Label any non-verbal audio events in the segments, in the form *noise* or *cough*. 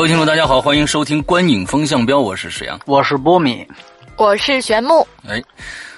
各位听众，大家好，欢迎收听《观影风向标》，我是沈阳，我是波米，我是玄木。哎，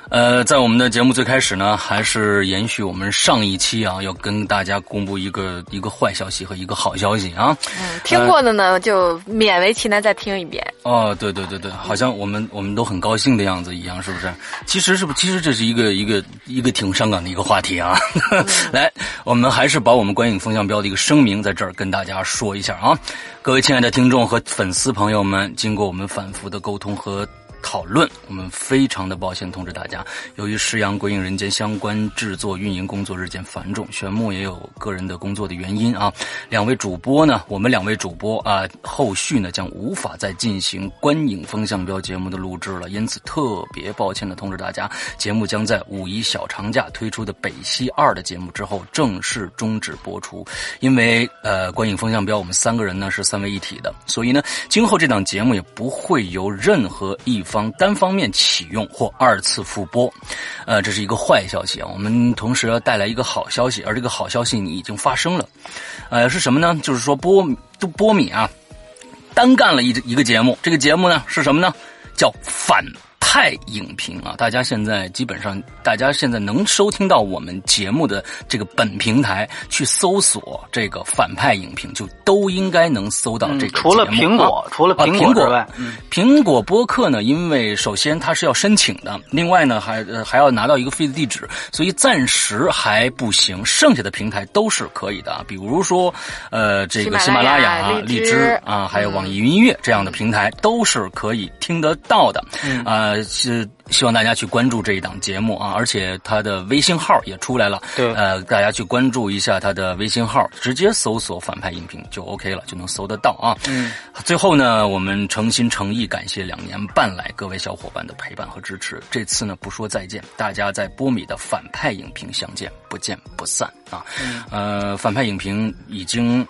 呃，在我们的节目最开始呢，还是延续我们上一期啊，要跟大家公布一个一个坏消息和一个好消息啊。嗯，听过的呢，就勉为其难再听一遍。哦，对对对对，好像我们我们都很高兴的样子一样，是不是？其实是不，其实这是一个一个一个挺伤感的一个话题啊。*laughs* 来，我们还是把我们观影风向标的一个声明在这儿跟大家说一下啊。各位亲爱的听众和粉丝朋友们，经过我们反复的沟通和讨论，我们非常的抱歉通知大家，由于石阳《鬼影人间》相关制作运营工作日渐繁重，玄木也有个人的工作的原因啊。两位主播呢，我们两位主播啊，后续呢将无法再进行观影风向标节目的录制了，因此特别抱歉的通知大家，节目将在五一小长假推出的北西二的节目之后正式终止播出。因为呃，观影风向标我们三个人呢是三位一体的，所以呢，今后这档节目也不会由任何一方单方面启用或二次复播。呃，这是一个坏消息啊。我们同时要带来一个好消息，而这个好消息你已经发生了。呃，是什么呢？就是说波都波米啊，单干了一一个节目，这个节目呢是什么呢？叫反派影评啊！大家现在基本上，大家现在能收听到我们节目的这个本平台去搜索这个反派影评，就都应该能搜到这个。除了苹果，除了苹果之外，嗯苹果播客呢，因为首先它是要申请的，另外呢还呃还要拿到一个 feed 地址，所以暂时还不行。剩下的平台都是可以的啊，比如说呃这个喜马拉雅、啊、荔荔枝枝啊，还有网易云音乐这样的平台都是可以听得到的。嗯啊、是希望大家去关注这一档节目啊，而且他的微信号也出来了。对呃，大家去关注一下他的微信号，直接搜索“反派影评”就 OK 了，就能搜得到啊。嗯，最后呢，我们诚心诚意感谢两年半来各位小伙伴的陪伴和支持。这次呢，不说再见，大家在波米的反派影评相见，不见不散啊！嗯呃，反派影评已经。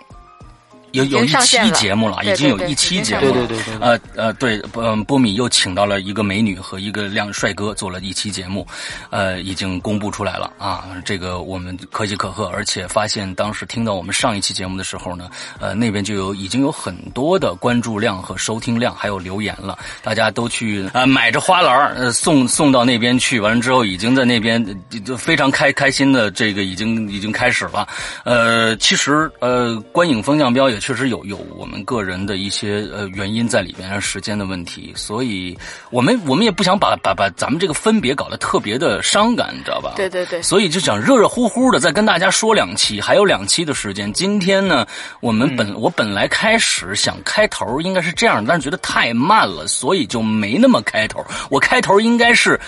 有有一期节目了，已经有一期节目了。对对对对，呃呃，对，嗯，波米又请到了一个美女和一个靓帅哥做了一期节目，呃，已经公布出来了啊，这个我们可喜可贺，而且发现当时听到我们上一期节目的时候呢，呃，那边就有已经有很多的关注量和收听量，还有留言了，大家都去呃买着花篮儿呃送送到那边去，完了之后已经在那边呃就非常开开心的这个已经已经开始了，呃，其实呃观影风向标也确实有有我们个人的一些呃原因在里边，时间的问题，所以我们我们也不想把把把咱们这个分别搞得特别的伤感，你知道吧？对对对所以就想热热乎乎的再跟大家说两期，还有两期的时间。今天呢，我们本、我本来开始想开头应该是这样，但是觉得太慢了，所以就没那么开头。我开头应该是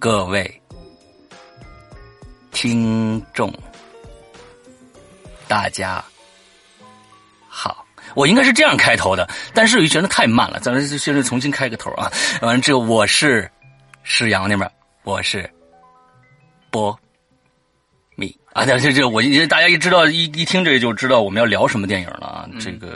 各位听众，大家好。我应该是这样开头的，但是我就觉得太慢了，咱们现在重新开个头啊。完了之后，我是石阳那边，我是波米啊，这这这，我大家一知道一一听这就知道我们要聊什么电影了啊。这个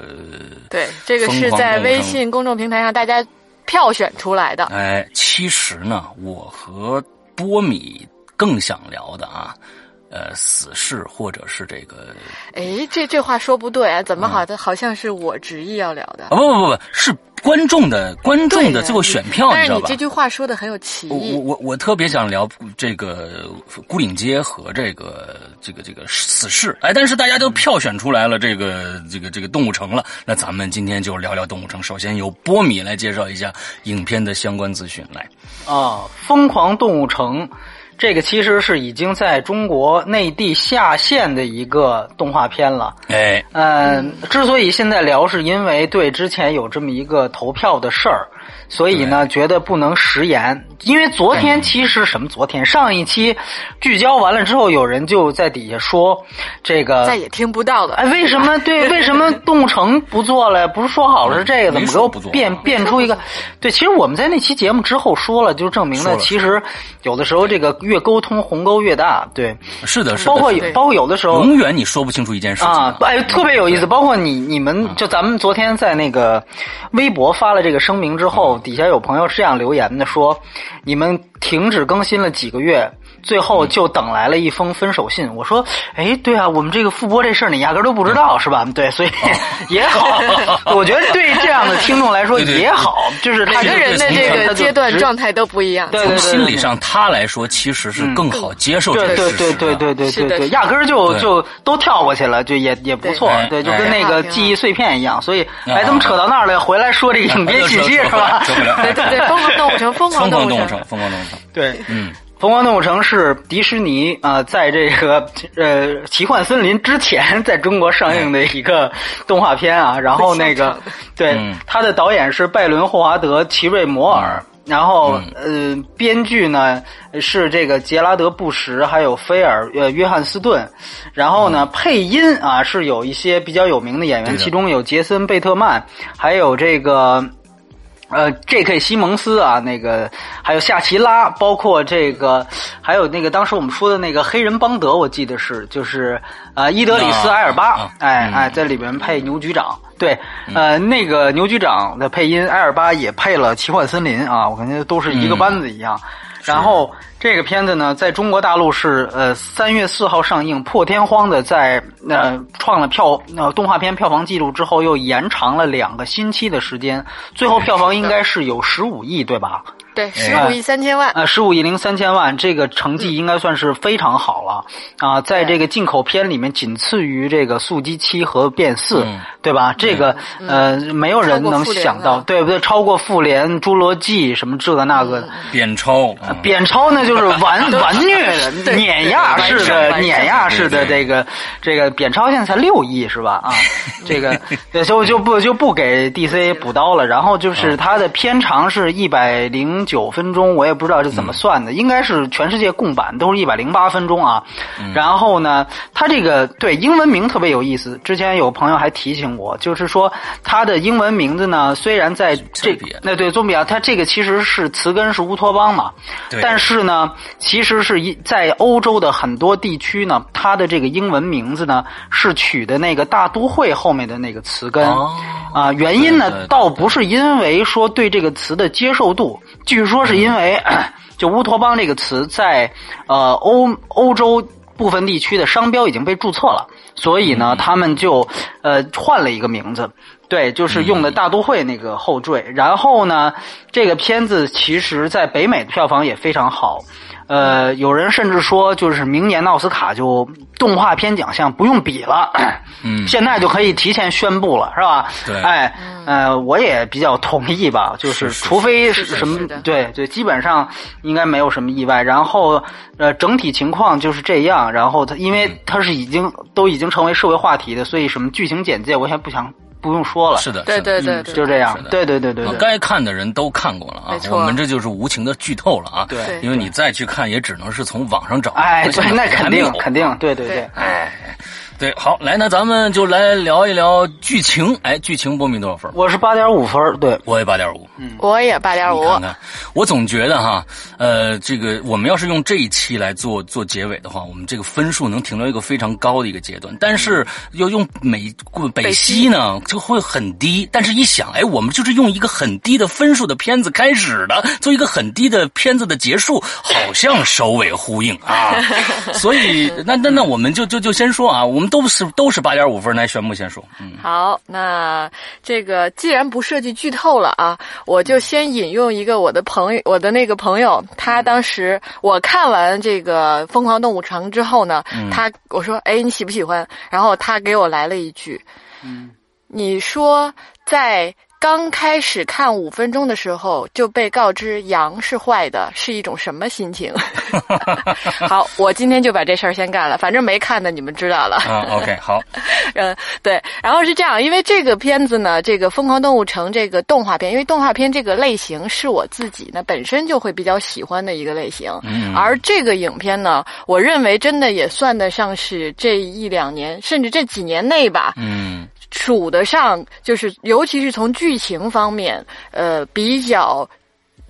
对，这个是在微信公众平台上大家票选出来的。哎，其实呢，我和波米更想聊的啊，呃，死侍或者是这个哎，这这话说不对啊，怎么好的、好像是我执意要聊的啊，？不不不不，是观众的观众的最后选票，知道吧但是你这？句话说的很有歧我我义。我我特别想聊这个孤岭街和这个这个这个死侍，哎，但是大家都票选出来了这个这个这个动物城了，那咱们今天就聊聊动物城。首先由波米来介绍一下影片的相关资讯，来，啊，疯狂动物城。这个其实是已经在中国内地下线的一个动画片了。哎，嗯，之所以现在聊，是因为对之前有这么一个投票的事儿，所以呢，觉得不能食言。因为昨天其实什么？昨天上一期聚焦完了之后，有人就在底下说这个再也听不到了。哎，为什么 *laughs* 对？为什么动物城不做了？不是说好了是这个？怎么给我变变出一个？*laughs* 对，其实我们在那期节目之后说了，就证明了，其实有的时候这个越沟通鸿沟越大。对，是的，是的。包括包括有的时候，永远你说不清楚一件事情啊。哎，特别有意思。包括你你们就咱们昨天在那个微博发了这个声明之后，底下有朋友这样留言的，说你们停止更新了几个月。最后就等来了一封分手信。我说，哎，对啊，我们这个复播这事儿你压根都不知道是吧？对，所以 *laughs* 也好，*laughs* 我觉得对这样的听众来说也好，就是每个人的这个阶段状态都不一样。从心理上他来说，其实是更好接受这个对对对对对对对，压根就就都跳过去了，就也也不错。对，就跟那个记忆碎片一样。所以，哎，怎么扯到那儿了？回来说这个影片 *laughs* 信息是吧？对对对，疯狂动物城，疯狂动物城，疯狂动物城。对，嗯。疯狂动物城是迪士尼啊，在这个呃奇幻森林之前在中国上映的一个动画片啊。*laughs* 然后那个，对，他的导演是拜伦·霍华德·奇瑞摩尔，然后呃，编剧呢是这个杰拉德·布什，还有菲尔呃约翰斯顿。然后呢，配音啊是有一些比较有名的演员，其中有杰森·贝特曼，还有这个。呃，J.K. 西蒙斯啊，那个还有夏奇拉，包括这个，还有那个当时我们说的那个黑人邦德，我记得是就是呃伊德里斯埃尔巴，哎哎，在里面配牛局长，对，呃那个牛局长的配音埃尔巴也配了奇幻森林啊，我感觉都是一个班子一样，然后。这个片子呢，在中国大陆是呃三月四号上映，破天荒的在呃创了票呃动画片票房记录之后，又延长了两个星期的时间，最后票房应该是有十五亿，对吧？对，十五亿三千万。呃，十五亿零三千万，这个成绩应该算是非常好了啊！在这个进口片里面，仅次于这个《速激七》和《变四》，对吧？这个呃，没有人能想到，对不对？超过《复联》《侏罗纪》什么这个那个。扁超，扁超那就是完完 *laughs* 虐的碾压式的碾压式的这个这个扁超现在才六亿是吧？啊，这个 *laughs* 就就不就不给 DC 补刀了。然后就是它的片长是一百零。九分钟，我也不知道是怎么算的，应该是全世界共版都是一百零八分钟啊。然后呢，它这个对英文名特别有意思。之前有朋友还提醒我，就是说它的英文名字呢，虽然在这那对宗比亚，它这个其实是词根是乌托邦嘛，但是呢，其实是一在欧洲的很多地区呢，它的这个英文名字呢是取的那个大都会后面的那个词根啊。原因呢，倒不是因为说对这个词的接受度。据说是因为，*clears throat* 就乌托邦这个词在呃欧欧洲部分地区的商标已经被注册了，所以呢，他们就呃换了一个名字，对，就是用的大都会那个后缀。然后呢，这个片子其实在北美的票房也非常好。呃，有人甚至说，就是明年奥斯卡就动画片奖项不用比了，嗯，*clears throat* 现在就可以提前宣布了，是吧？对，哎，呃，我也比较同意吧，就是除非是什么，对对，基本上应该没有什么意外。然后，呃，整体情况就是这样。然后它，因为它是已经都已经成为社会话题的，所以什么剧情简介，我现在不想。不用说了，是的，对对对，就这样，对对对对，该看的人都看过了啊，我们这就是无情的剧透了啊，对，因为你再去看也只能是从网上找，哎，对，那肯定肯定，对对。对，哎。对，好，来，那咱们就来聊一聊剧情。哎，剧情波米多少分？我是八点五分，对，我也八点五，嗯，我也八点五。看看，我总觉得哈，呃，这个我们要是用这一期来做做结尾的话，我们这个分数能停留一个非常高的一个阶段。但是要用美北西呢，就会很低。但是一想，哎，我们就是用一个很低的分数的片子开始的，做一个很低的片子的结束，好像首尾呼应啊。*laughs* 所以，那那那我们就就就先说啊，我们。都是都是八点五分，来玄木先说。嗯，好，那这个既然不涉及剧透了啊，我就先引用一个我的朋友，我的那个朋友，他当时我看完这个《疯狂动物城》之后呢，他我说，哎，你喜不喜欢？然后他给我来了一句，嗯，你说在。刚开始看五分钟的时候就被告知羊是坏的，是一种什么心情？*laughs* 好，我今天就把这事儿先干了，反正没看的你们知道了。*laughs* 啊，OK，好。嗯，*laughs* 对，然后是这样，因为这个片子呢，这个《疯狂动物城》这个动画片，因为动画片这个类型是我自己呢本身就会比较喜欢的一个类型，嗯而这个影片呢，我认为真的也算得上是这一两年，甚至这几年内吧，嗯数得上，就是尤其是从剧情方面，呃，比较，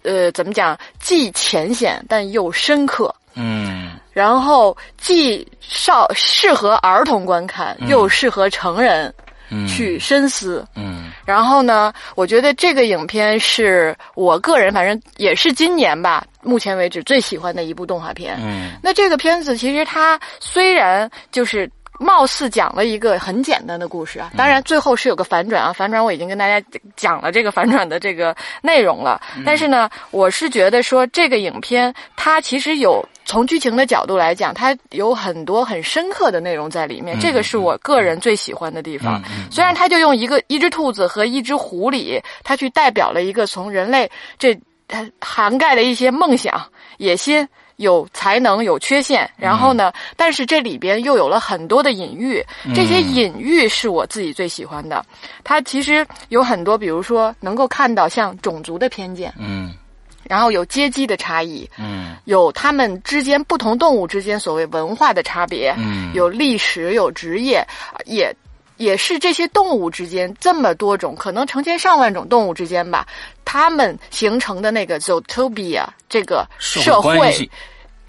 呃，怎么讲，既浅显但又深刻。嗯然后既少适合儿童观看，又适合成人嗯，去深思。嗯然后呢，我觉得这个影片是我个人反正也是今年吧，目前为止最喜欢的一部动画片。嗯那这个片子其实它虽然就是。貌似讲了一个很简单的故事啊，当然最后是有个反转啊，反转我已经跟大家讲了这个反转的这个内容了。但是呢，我是觉得说这个影片它其实有从剧情的角度来讲，它有很多很深刻的内容在里面，这个是我个人最喜欢的地方。虽然它就用一个一只兔子和一只狐狸，它去代表了一个从人类这它涵盖了一些梦想、野心。有才能，有缺陷，然后呢？但是这里边又有了很多的隐喻，这些隐喻是我自己最喜欢的。它其实有很多，比如说能够看到像种族的偏见，嗯然后有阶级的差异，嗯有他们之间不同动物之间所谓文化的差别，嗯有历史，有职业，也也是这些动物之间这么多种，可能成千上万种动物之间吧，他们形成的那个 zootopia 这个社社会。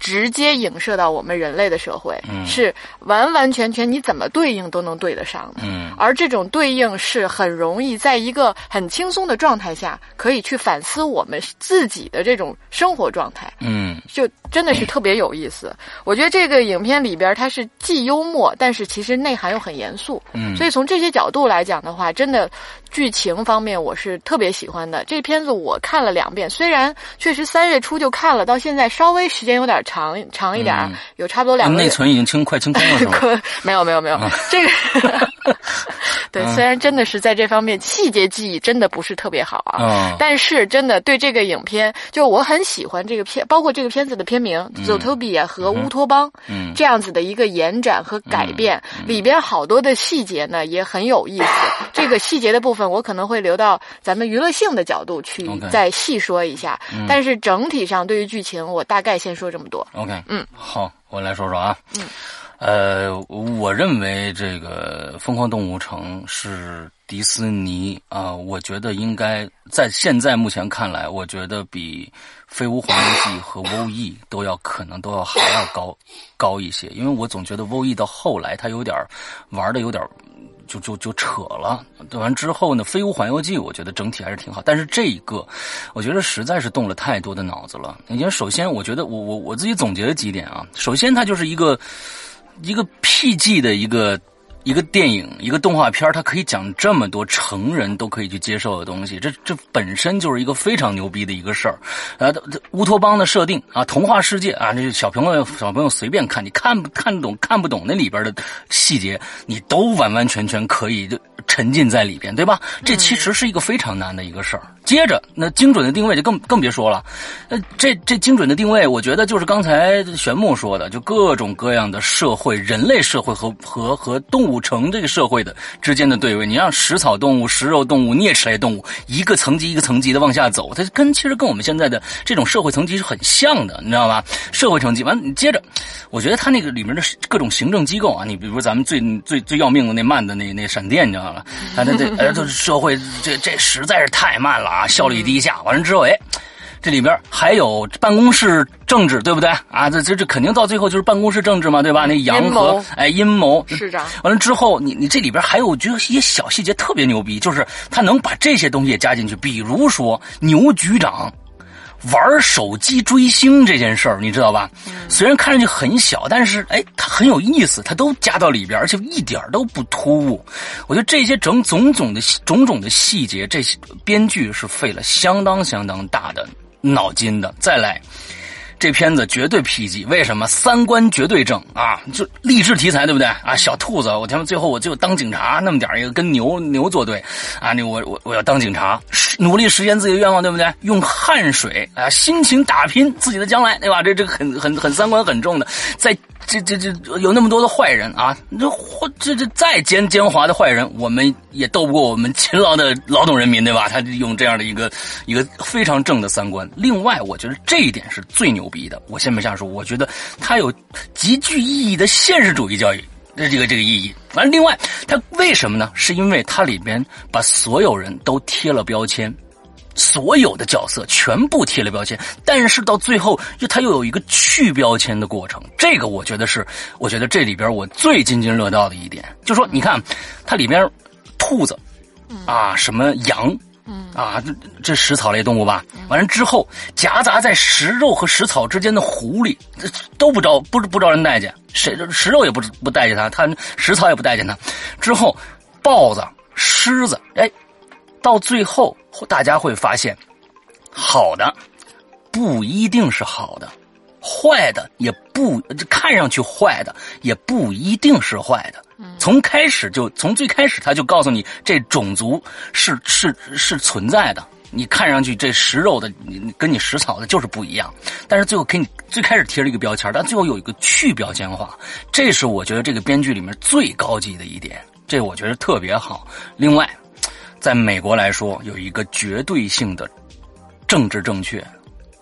直接影射到我们人类的社会，嗯是完完全全你怎么对应都能对得上的。嗯而这种对应是很容易在一个很轻松的状态下，可以去反思我们自己的这种生活状态。嗯就真的是特别有意思。我觉得这个影片里边它是既幽默，但是其实内涵又很严肃。嗯所以从这些角度来讲的话，真的剧情方面我是特别喜欢的。这片子我看了两遍，虽然确实三月初就看了，到现在稍微时间有点长长一点，嗯有差不多两个月。内存已经清快清空了是吗？*laughs* 可没有没有没有，这个 *laughs* *laughs* 对，虽然真的是在这方面细节记忆真的不是特别好啊，嗯但是真的对这个影片，就我很喜欢这个片，包括这个片子的片名《Zootopia》和《乌托邦》嗯这样子的一个延展和改变，里边好多的细节呢也很有意思。这个细节的部分，我可能会留到咱们娱乐性的角度去再细说一下。但是整体上对于剧情，我大概先说这么多。OK，嗯，好，我来说说啊，嗯，呃，我认为这个《疯狂动物城》是迪士尼啊、我觉得应该在现在目前看来，我觉得比《飞屋环游记》和《WO E》都要可能都要还要高高一些，因为我总觉得《WO E》到后来它有点玩的有点就就就扯了。对完之后呢，《飞屋环游记》我觉得整体还是挺好，但是这一个，我觉得实在是动了太多的脑子了。因为首先，我觉得我我我自己总结了几点啊。首先，它就是一个一个 PG 的一个。一个电影，一个动画片，它可以讲这么多成人都可以去接受的东西，这这本身就是一个非常牛逼的一个事儿。啊，乌托邦的设定啊，童话世界啊，这小朋友小朋友随便看，你看不看懂看不懂那里边的细节，你都完完全全可以就沉浸在里边，对吧？这其实是一个非常难的一个事儿。接着，那精准的定位就更更别说了，呃，这这精准的定位，我觉得就是刚才玄牧说的，就各种各样的社会、人类社会和和和动物城这个社会的之间的对位。你让食草动物、食肉动物、啮齿类动物一个层级一个层级的往下走，它跟其实跟我们现在的这种社会层级是很像的，你知道吧？社会层级完，你接着，我觉得它那个里面的各种行政机构啊，你比如咱们最最最要命的那慢的那那闪电，你知道吗？它这这呃，就是社会这这实在是太慢了啊，效率低下。完了之后，哎。这里边还有办公室政治，对不对啊？这这这肯定到最后就是办公室政治嘛，对吧？那杨阴和谋哎阴谋市长完了之后，你你这里边还有我觉得一些小细节特别牛逼，就是他能把这些东西也加进去，比如说牛局长。玩手机追星这件事儿，你知道吧？虽然看上去很小，但是哎，它很有意思，它都加到里边，而且一点都不突兀。我觉得这些整种种的种种的细节，这些编剧是费了相当相当大的脑筋的。再来。这片子绝对 PG，为什么？三观绝对正啊！就励志题材，对不对啊？小兔子，我他妈最后我就当警察那么点一个，跟牛牛作对啊！那我我我要当警察，努力实现自己的愿望，对不对？用汗水啊，辛勤打拼自己的将来，对吧？这这个很很很三观很重的，在这这这有那么多的坏人啊，这这这再奸奸猾的坏人，我们也斗不过我们勤劳的劳动人民，对吧？他用这样的一个一个非常正的三观。另外，我觉得这一点是最牛逼的。我先别瞎说，我觉得它有极具意义的现实主义教育的这个这个意义。完了，另外它为什么呢？是因为它里边把所有人都贴了标签。所有的角色全部贴了标签，但是到最后又它又有一个去标签的过程，这个我觉得是，我觉得这里边我最津津乐道的一点，就说你看，它里边兔子，啊，什么羊，啊，这这食草类动物吧，完了之后夹杂在食肉和食草之间的狐狸，都不招不不招人待见，谁食肉也不不待见它，它食草也不待见它，之后豹子、狮子，哎。到最后，大家会发现，好的不一定是好的，坏的也不看上去坏的也不一定是坏的。从开始就从最开始他就告诉你，这种族是是是存在的。你看上去这食肉的，你跟你食草的就是不一样。但是最后给你最开始贴了一个标签，但最后有一个去标签化，这是我觉得这个编剧里面最高级的一点，这我觉得特别好。另外。在美国来说，有一个绝对性的政治正确。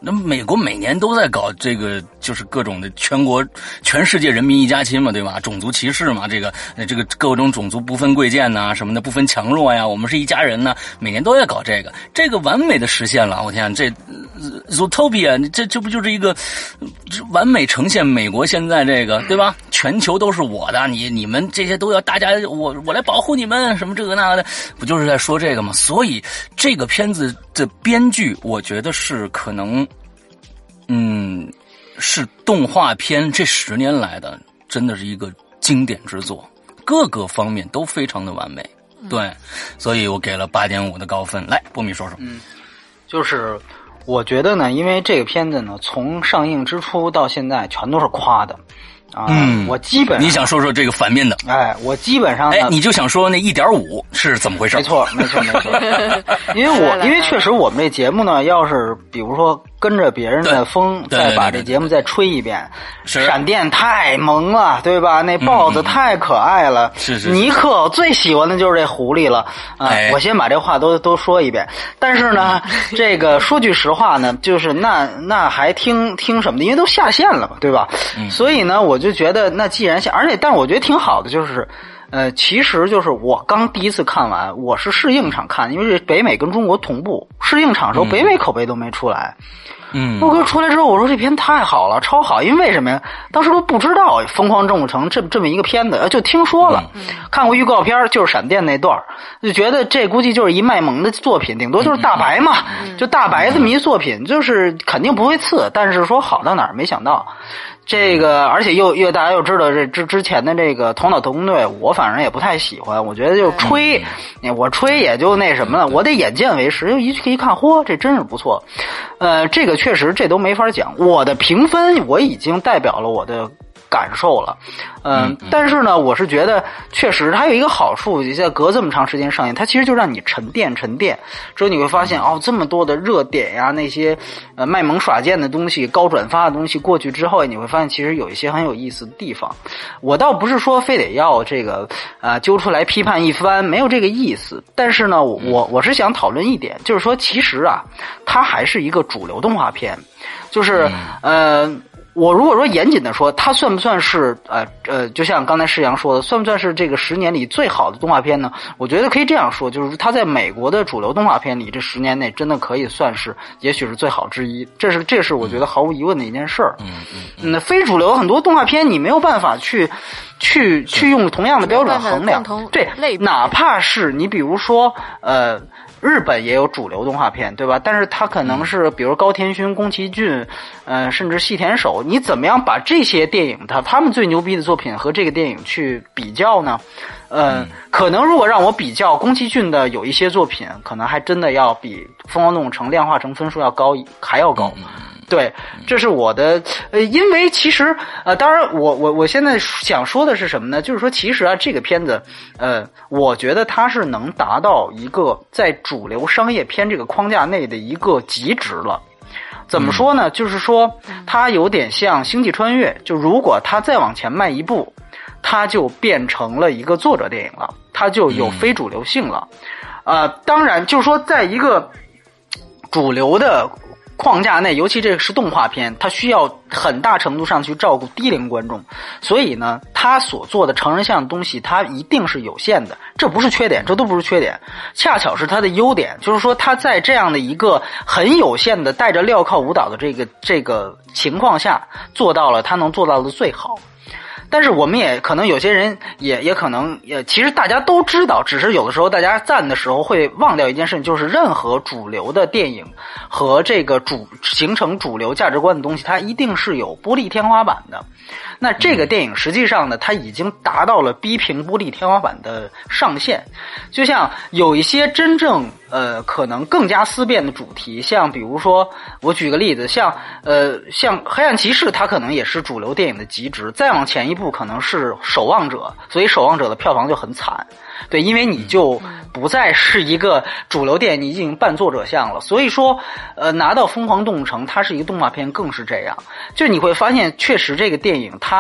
那美国每年都在搞这个，就是各种的全国、全世界人民一家亲嘛，对吧？种族歧视嘛，这个、这个各种种族不分贵贱呐，什么的不分强弱呀，我们是一家人呢。每年都在搞这个，这个完美的实现了。我天，这 Zootopia，这这不就是一个完美呈现美国现在这个，对吧？全球都是我的，你你们这些都要大家我我来保护你们，什么这个那个的，不就是在说这个吗？所以这个片子的编剧，我觉得是可能。嗯，是动画片这十年来的，真的是一个经典之作，各个方面都非常的完美。对，所以我给了八点五的高分。来，波米说说。嗯，就是我觉得呢，因为这个片子呢，从上映之初到现在，全都是夸的。啊，嗯，我基本你想说说这个反面的？哎，我基本上，哎，你就想说那一点五是怎么回事？没错，没错，没错。*laughs* 因为我 *laughs* 因为确实我们这节目呢，要是比如说跟着别人的风，再把这节目再吹一遍，闪电太萌了，对吧？那豹子太可爱了，是是。尼克最喜欢的就是这狐狸了啊！我先把这话都都说一遍。但是呢，这个说句实话呢，就是那那还听听什么的？因为都下线了嘛，对吧？所以呢，我。就觉得那既然下，而且但我觉得挺好的，就是，呃，其实就是我刚第一次看完，我是试映场看，因为是北美跟中国同步试映场的时候，北美口碑都没出来。嗯，我哥出来之后，我说这片太好了，超好，因为为什么呀？当时都不知道《疯狂动物城》这这么一个片子，就听说了，看过预告片，就是闪电那段就觉得这估计就是一卖萌的作品，顶多就是大白嘛，就大白这么一作品，就是肯定不会次，但是说好到哪儿，没想到。这个，而且又又大家又知道这之之前的这个头脑特工队，我反正也不太喜欢。我觉得就吹，我吹也就那什么了。我得眼见为实，一一看，嚯，这真是不错。呃，这个确实这都没法讲。我的评分我已经代表了我的。感受了，嗯，但是呢，我是觉得确实它有一个好处，你在隔这么长时间上映，它其实就让你沉淀沉淀，之后你会发现哦，这么多的热点呀，那些呃卖萌耍贱的东西、高转发的东西过去之后，你会发现其实有一些很有意思的地方。我倒不是说非得要这个啊揪出来批判一番，没有这个意思。但是呢，我我是想讨论一点，就是说其实啊，它还是一个主流动画片，就是呃。我如果说严谨的说，它算不算是呃呃，就像刚才世阳说的，算不算是这个十年里最好的动画片呢？我觉得可以这样说，就是它在美国的主流动画片里，这十年内真的可以算是，也许是最好之一。这是这是我觉得毫无疑问的一件事儿。嗯嗯。那非主流很多动画片，你没有办法去去去用同样的标准衡量。对，哪怕是你比如说呃。日本也有主流动画片，对吧？但是它可能是，比如高田勋、宫崎骏，呃，甚至细田守，你怎么样把这些电影，他他们最牛逼的作品和这个电影去比较呢？嗯，可能如果让我比较，宫崎骏的有一些作品，可能还真的要比《疯狂动物城》量化成分数要高，还要高。对，这是我的呃，因为其实呃，当然我我我现在想说的是什么呢？就是说，其实啊，这个片子呃，我觉得它是能达到一个在主流商业片这个框架内的一个极值了。怎么说呢？就是说，它有点像《星际穿越》，就如果它再往前迈一步，它就变成了一个作者电影了，它就有非主流性了。呃，当然，就是说，在一个主流的框架内，尤其这个是动画片，它需要很大程度上去照顾低龄观众，所以呢，它所做的成人向的东西，它一定是有限的，这不是缺点，这都不是缺点，恰巧是它的优点，就是说它在这样的一个很有限的带着镣铐舞蹈的这个这个情况下，做到了它能做到的最好。但是我们也可能有些人也也可能也其实大家都知道，只是有的时候大家赞的时候会忘掉一件事情，就是任何主流的电影和这个主形成主流价值观的东西，它一定是有玻璃天花板的。那这个电影实际上呢，它已经达到了逼平玻璃天花板的上限。就像有一些真正呃可能更加思辨的主题，像比如说我举个例子，像呃像黑暗骑士，它可能也是主流电影的极值。再往前一步，可能是守望者，所以守望者的票房就很惨。对，因为你就不再是一个主流电影，你已经半作者像了。所以说，呃，拿到《疯狂动物城》，它是一个动画片，更是这样。就你会发现，确实这个电影它，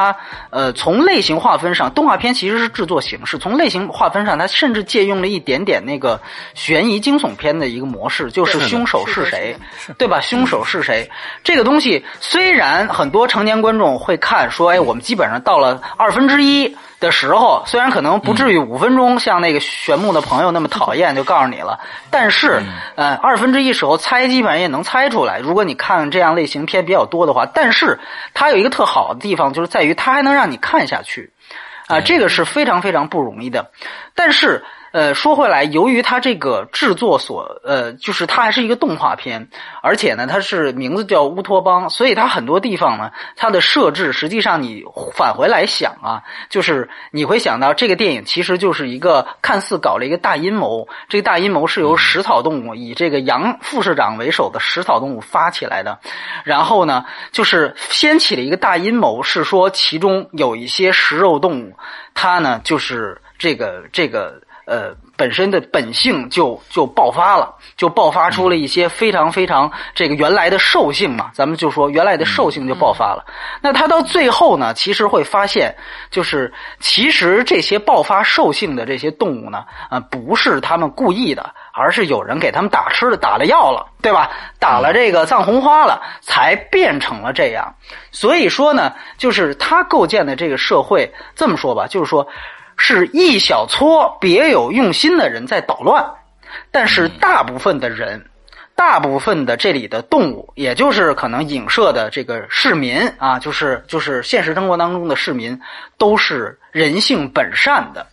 呃，从类型划分上，动画片其实是制作形式；从类型划分上，它甚至借用了一点点那个悬疑惊悚片的一个模式，就是凶手是谁，对吧？凶手是谁？这个东西虽然很多成年观众会看，说，哎，我们基本上到了二分之一。的时候，虽然可能不至于五分钟像那个玄牧的朋友那么讨厌，就告诉你了，但是，呃，二分之一时候猜基本上也能猜出来。如果你看这样类型片比较多的话，但是它有一个特好的地方，就是在于它还能让你看下去，啊，这个是非常非常不容易的。但是。呃，说回来，由于它这个制作所，呃，就是它还是一个动画片，而且呢，它是名字叫乌托邦，所以它很多地方呢，它的设置实际上你返回来想啊，就是你会想到这个电影其实就是一个看似搞了一个大阴谋，这个大阴谋是由食草动物以这个杨副市长为首的食草动物发起来的，然后呢，就是掀起了一个大阴谋，是说其中有一些食肉动物，它呢就是这个这个。呃，本身的本性就就爆发了，就爆发出了一些非常非常这个原来的兽性嘛，咱们就说原来的兽性就爆发了。那他到最后呢，其实会发现，就是其实这些爆发兽性的这些动物呢，啊，不是他们故意的，而是有人给他们打吃的，打了药了，对吧？打了这个藏红花了，才变成了这样。所以说呢，就是他构建的这个社会，这么说吧，就是说。是一小撮别有用心的人在捣乱，但是大部分的人，大部分的这里的动物，也就是可能影射的这个市民啊，就是就是现实生活当中的市民，都是人性本善的。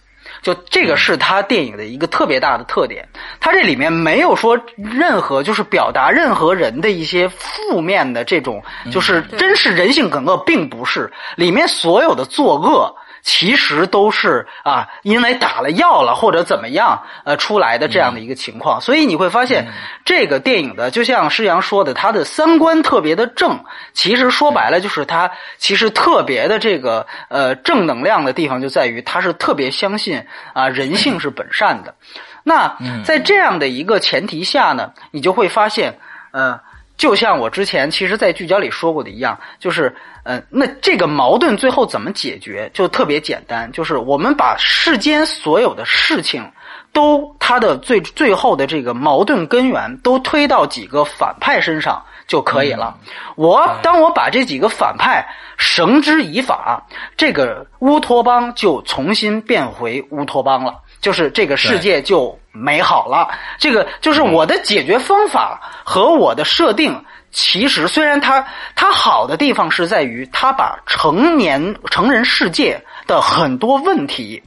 就这个是他电影的一个特别大的特点，他这里面没有说任何就是表达任何人的一些负面的这种，就是真是人性本恶，并不是里面所有的作恶。其实都是啊，因为打了药了或者怎么样，呃，出来的这样的一个情况。所以你会发现，这个电影的就像施洋说的，他的三观特别的正。其实说白了，就是他其实特别的这个呃正能量的地方，就在于他是特别相信啊人性是本善的。那在这样的一个前提下呢，你就会发现，呃。就像我之前其实，在聚焦里说过的一样，就是，呃，那这个矛盾最后怎么解决，就特别简单，就是我们把世间所有的事情，都它的最最后的这个矛盾根源，都推到几个反派身上就可以了。我当我把这几个反派绳之以法，这个乌托邦就重新变回乌托邦了。就是这个世界就美好了。这个就是我的解决方法和我的设定。其实虽然它它好的地方是在于，它把成年成人世界的很多问题，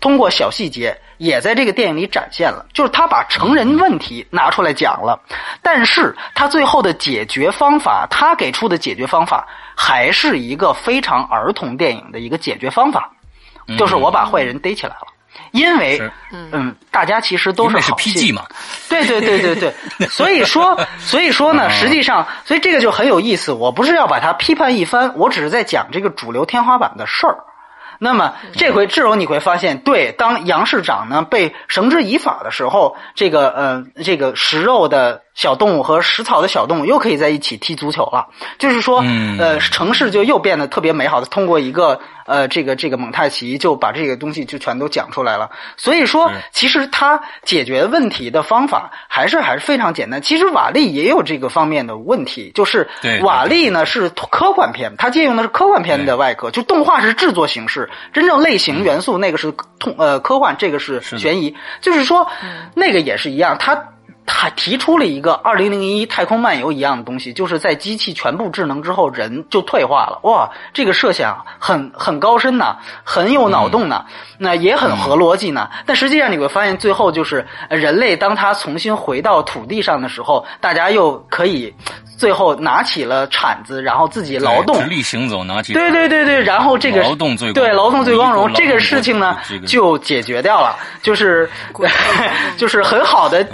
通过小细节也在这个电影里展现了。就是他把成人问题拿出来讲了，但是他最后的解决方法，他给出的解决方法还是一个非常儿童电影的一个解决方法，就是我把坏人逮起来了。因为嗯，大家其实都是是 PG 嘛，对对对对对，*laughs* 所以说所以说呢，实际上，所以这个就很有意思。我不是要把它批判一番，我只是在讲这个主流天花板的事儿。那么这回志荣你会发现，对，当杨市长呢被绳之以法的时候，这个呃，这个食肉的。小动物和食草的小动物又可以在一起踢足球了，就是说，呃，城市就又变得特别美好的。通过一个呃，这个这个蒙太奇就把这个东西就全都讲出来了。所以说，其实他解决问题的方法还是还是非常简单。其实瓦力也有这个方面的问题，就是瓦力呢是科幻片，它借用的是科幻片的外壳，就动画是制作形式，真正类型元素那个是通呃科幻，这个是悬疑。就是说，那个也是一样，它。他提出了一个二零零一太空漫游一样的东西，就是在机器全部智能之后，人就退化了。哇，这个设想很很高深呐，很有脑洞呢，那也很合逻辑呢。但实际上你会发现，最后就是人类当他重新回到土地上的时候，大家又可以。最后拿起了铲子，然后自己劳动，直立行走，拿起对对对对，然后这个劳动最对劳动最光荣，这个事情呢就解决掉了，就是 *laughs* 就是很好的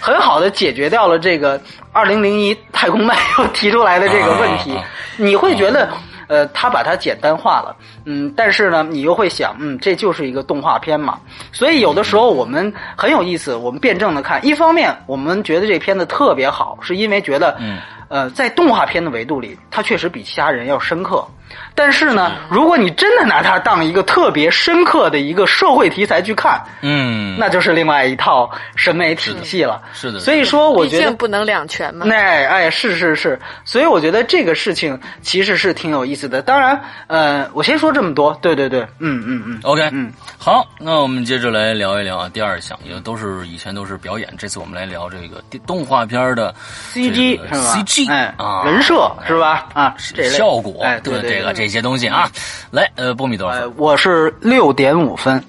很好的解决掉了这个二零零一太空漫游提出来的这个问题。你会觉得呃，他把它简单化了，嗯，但是呢，你又会想，嗯，这就是一个动画片嘛。所以有的时候我们很有意思，我们辩证的看，一方面我们觉得这片子特别好，是因为觉得嗯。呃，在动画片的维度里，它确实比其他人要深刻。但是呢，如果你真的拿它当一个特别深刻的一个社会题材去看，嗯，那就是另外一套审美体系了。是的，所以说我觉得不能两全嘛。那哎，是是是，所以我觉得这个事情其实是挺有意思的。当然，呃，我先说这么多。对对对，嗯嗯嗯，OK，嗯，好，那我们接着来聊一聊啊，第二项，也都是以前都是表演，这次我们来聊这个动画片的 CG 是吧？CG 哎啊，人设是吧？啊，这效果哎，对这个这些东西啊，来，呃，波米多少分？我是六点五分，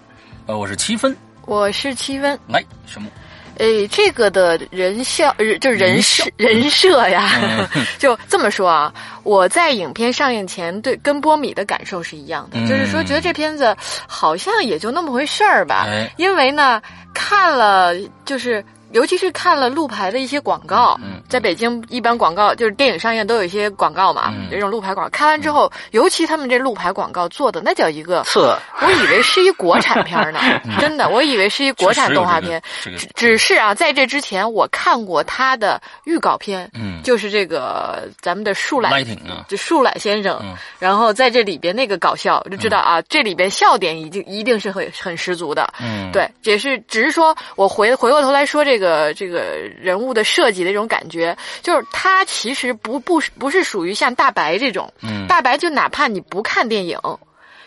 呃，我是七分，我是七分，来，什么？诶，这个的人效，就人设 *laughs* 人设呀，*laughs* 就这么说啊。我在影片上映前，对跟波米的感受是一样的，就是说觉得这片子好像也就那么回事儿吧。因为呢，看了就是。尤其是看了路牌的一些广告，在北京一般广告就是电影上映都有一些广告嘛，这种路牌广告看完之后，尤其他们这路牌广告做的那叫一个次，我以为是一国产片呢，*laughs* 真的，我以为是一国产动画片，只只是啊，在这之前我看过他的预告片，就是这个咱们的树懒，就树懒先生，然后在这里边那个搞笑就知道啊，这里边笑点已经一定是很很十足的，对，也是只是说我回回过头来说这。这个这个人物的设计的这种感觉，就是他其实不不不是属于像大白这种，嗯大白就哪怕你不看电影，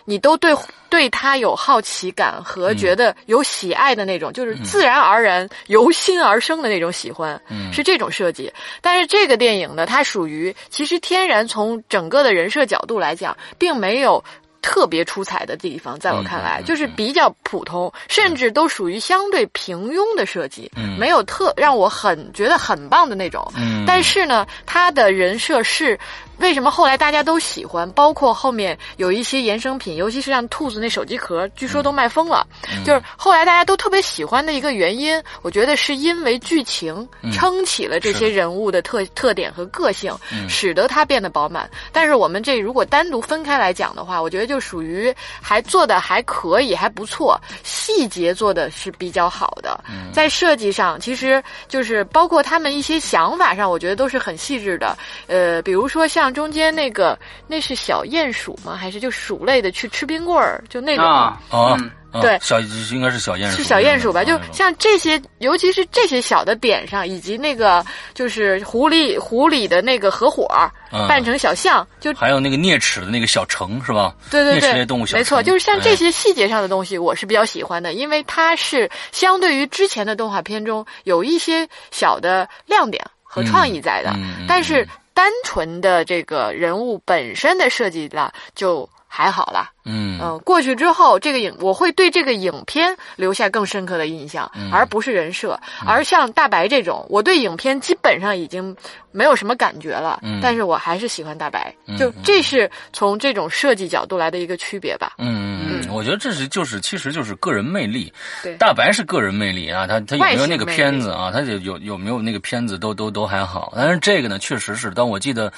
你都对对他有好奇感和觉得有喜爱的那种，就是自然而然由心而生的那种喜欢，嗯是这种设计。但是这个电影呢，它属于其实天然从整个的人设角度来讲，并没有。特别出彩的地方，在我看来就是比较普通，甚至都属于相对平庸的设计，没有特让我很觉得很棒的那种。但是呢，他的人设是。为什么后来大家都喜欢？包括后面有一些衍生品，尤其是像兔子那手机壳，据说都卖疯了。就是后来大家都特别喜欢的一个原因，我觉得是因为剧情撑起了这些人物的特特点和个性，使得它变得饱满。但是我们这如果单独分开来讲的话，我觉得就属于还做的还可以，还不错，细节做的是比较好的。在设计上，其实就是包括他们一些想法上，我觉得都是很细致的。呃，比如说像。中间那个那是小鼹鼠吗？还是就鼠类的去吃冰棍儿？就那种啊，对，小应该是小鼹鼠，是小鼹鼠吧？就像这些，尤其是这些小的点上，以及那个就是狐狸，狐狸的那个合伙扮成小象，就还有那个啮齿的那个小城是吧？对对对，啮齿动物小没错，就是像这些细节上的东西，我是比较喜欢的，因为它是相对于之前的动画片中有一些小的亮点和创意在的，但是。单纯的这个人物本身的设计了就还好了，嗯嗯，过去之后，这个影我会对这个影片留下更深刻的印象，嗯而不是人设。而像大白这种，我对影片基本上已经没有什么感觉了，嗯但是我还是喜欢大白。就这是从这种设计角度来的一个区别吧。嗯嗯，嗯，我觉得这是就是其实就是个人魅力。对大白是个人魅力啊，他他有没有那个片子啊？他有有有没有那个片子都都都还好，但是这个呢，确实是，但我记得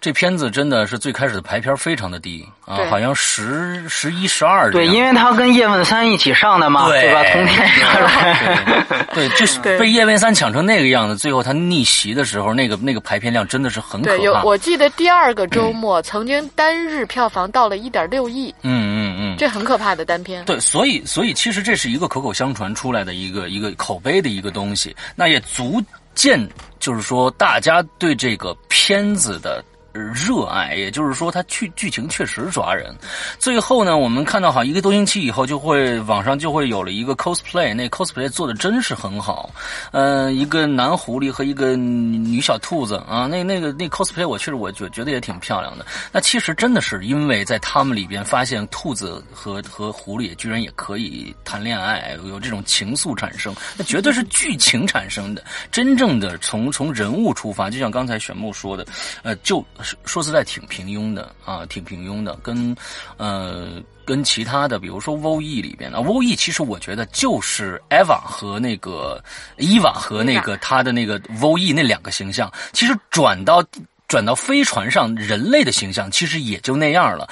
这片子真的是最开始的排片非常的低啊，好像十十一十二对，因为他跟叶问三一起上的嘛，对对吧？同天上对，就是被叶问三抢成那个样子，最后他逆袭的时候，那个那个排片量真的是很可对，有怕。我记得第二个周末曾经单日票房到了一点六亿，嗯嗯嗯，这很可怕的单片。对，所以所以其实这是一个口口相传出来的一个一个口碑的一个东西，那也足见就是说大家对这个片子的。热爱，也就是说，它剧剧情确实抓人。最后呢，我们看到好一个多星期以后，就会网上就会有了一个 cosplay，那 cosplay 做的真是很好。呃，一个男狐狸和一个女小兔子啊，那那个那 cosplay 我确实我觉觉得也挺漂亮的。那其实真的是因为在他们里边发现兔子和和狐狸居然也可以谈恋爱，有这种情愫产生，那绝对是剧情产生的。真正的从从人物出发，就像刚才玄木说的，呃，就说实在挺平庸的啊，挺平庸的，跟呃跟其他的，比如说《VOE》里边的，《，VOE》其实我觉得就是 Eva 和那个伊娃和那个他的那个 VOE 那两个形象，其实转到转到飞船上人类的形象，其实也就那样了。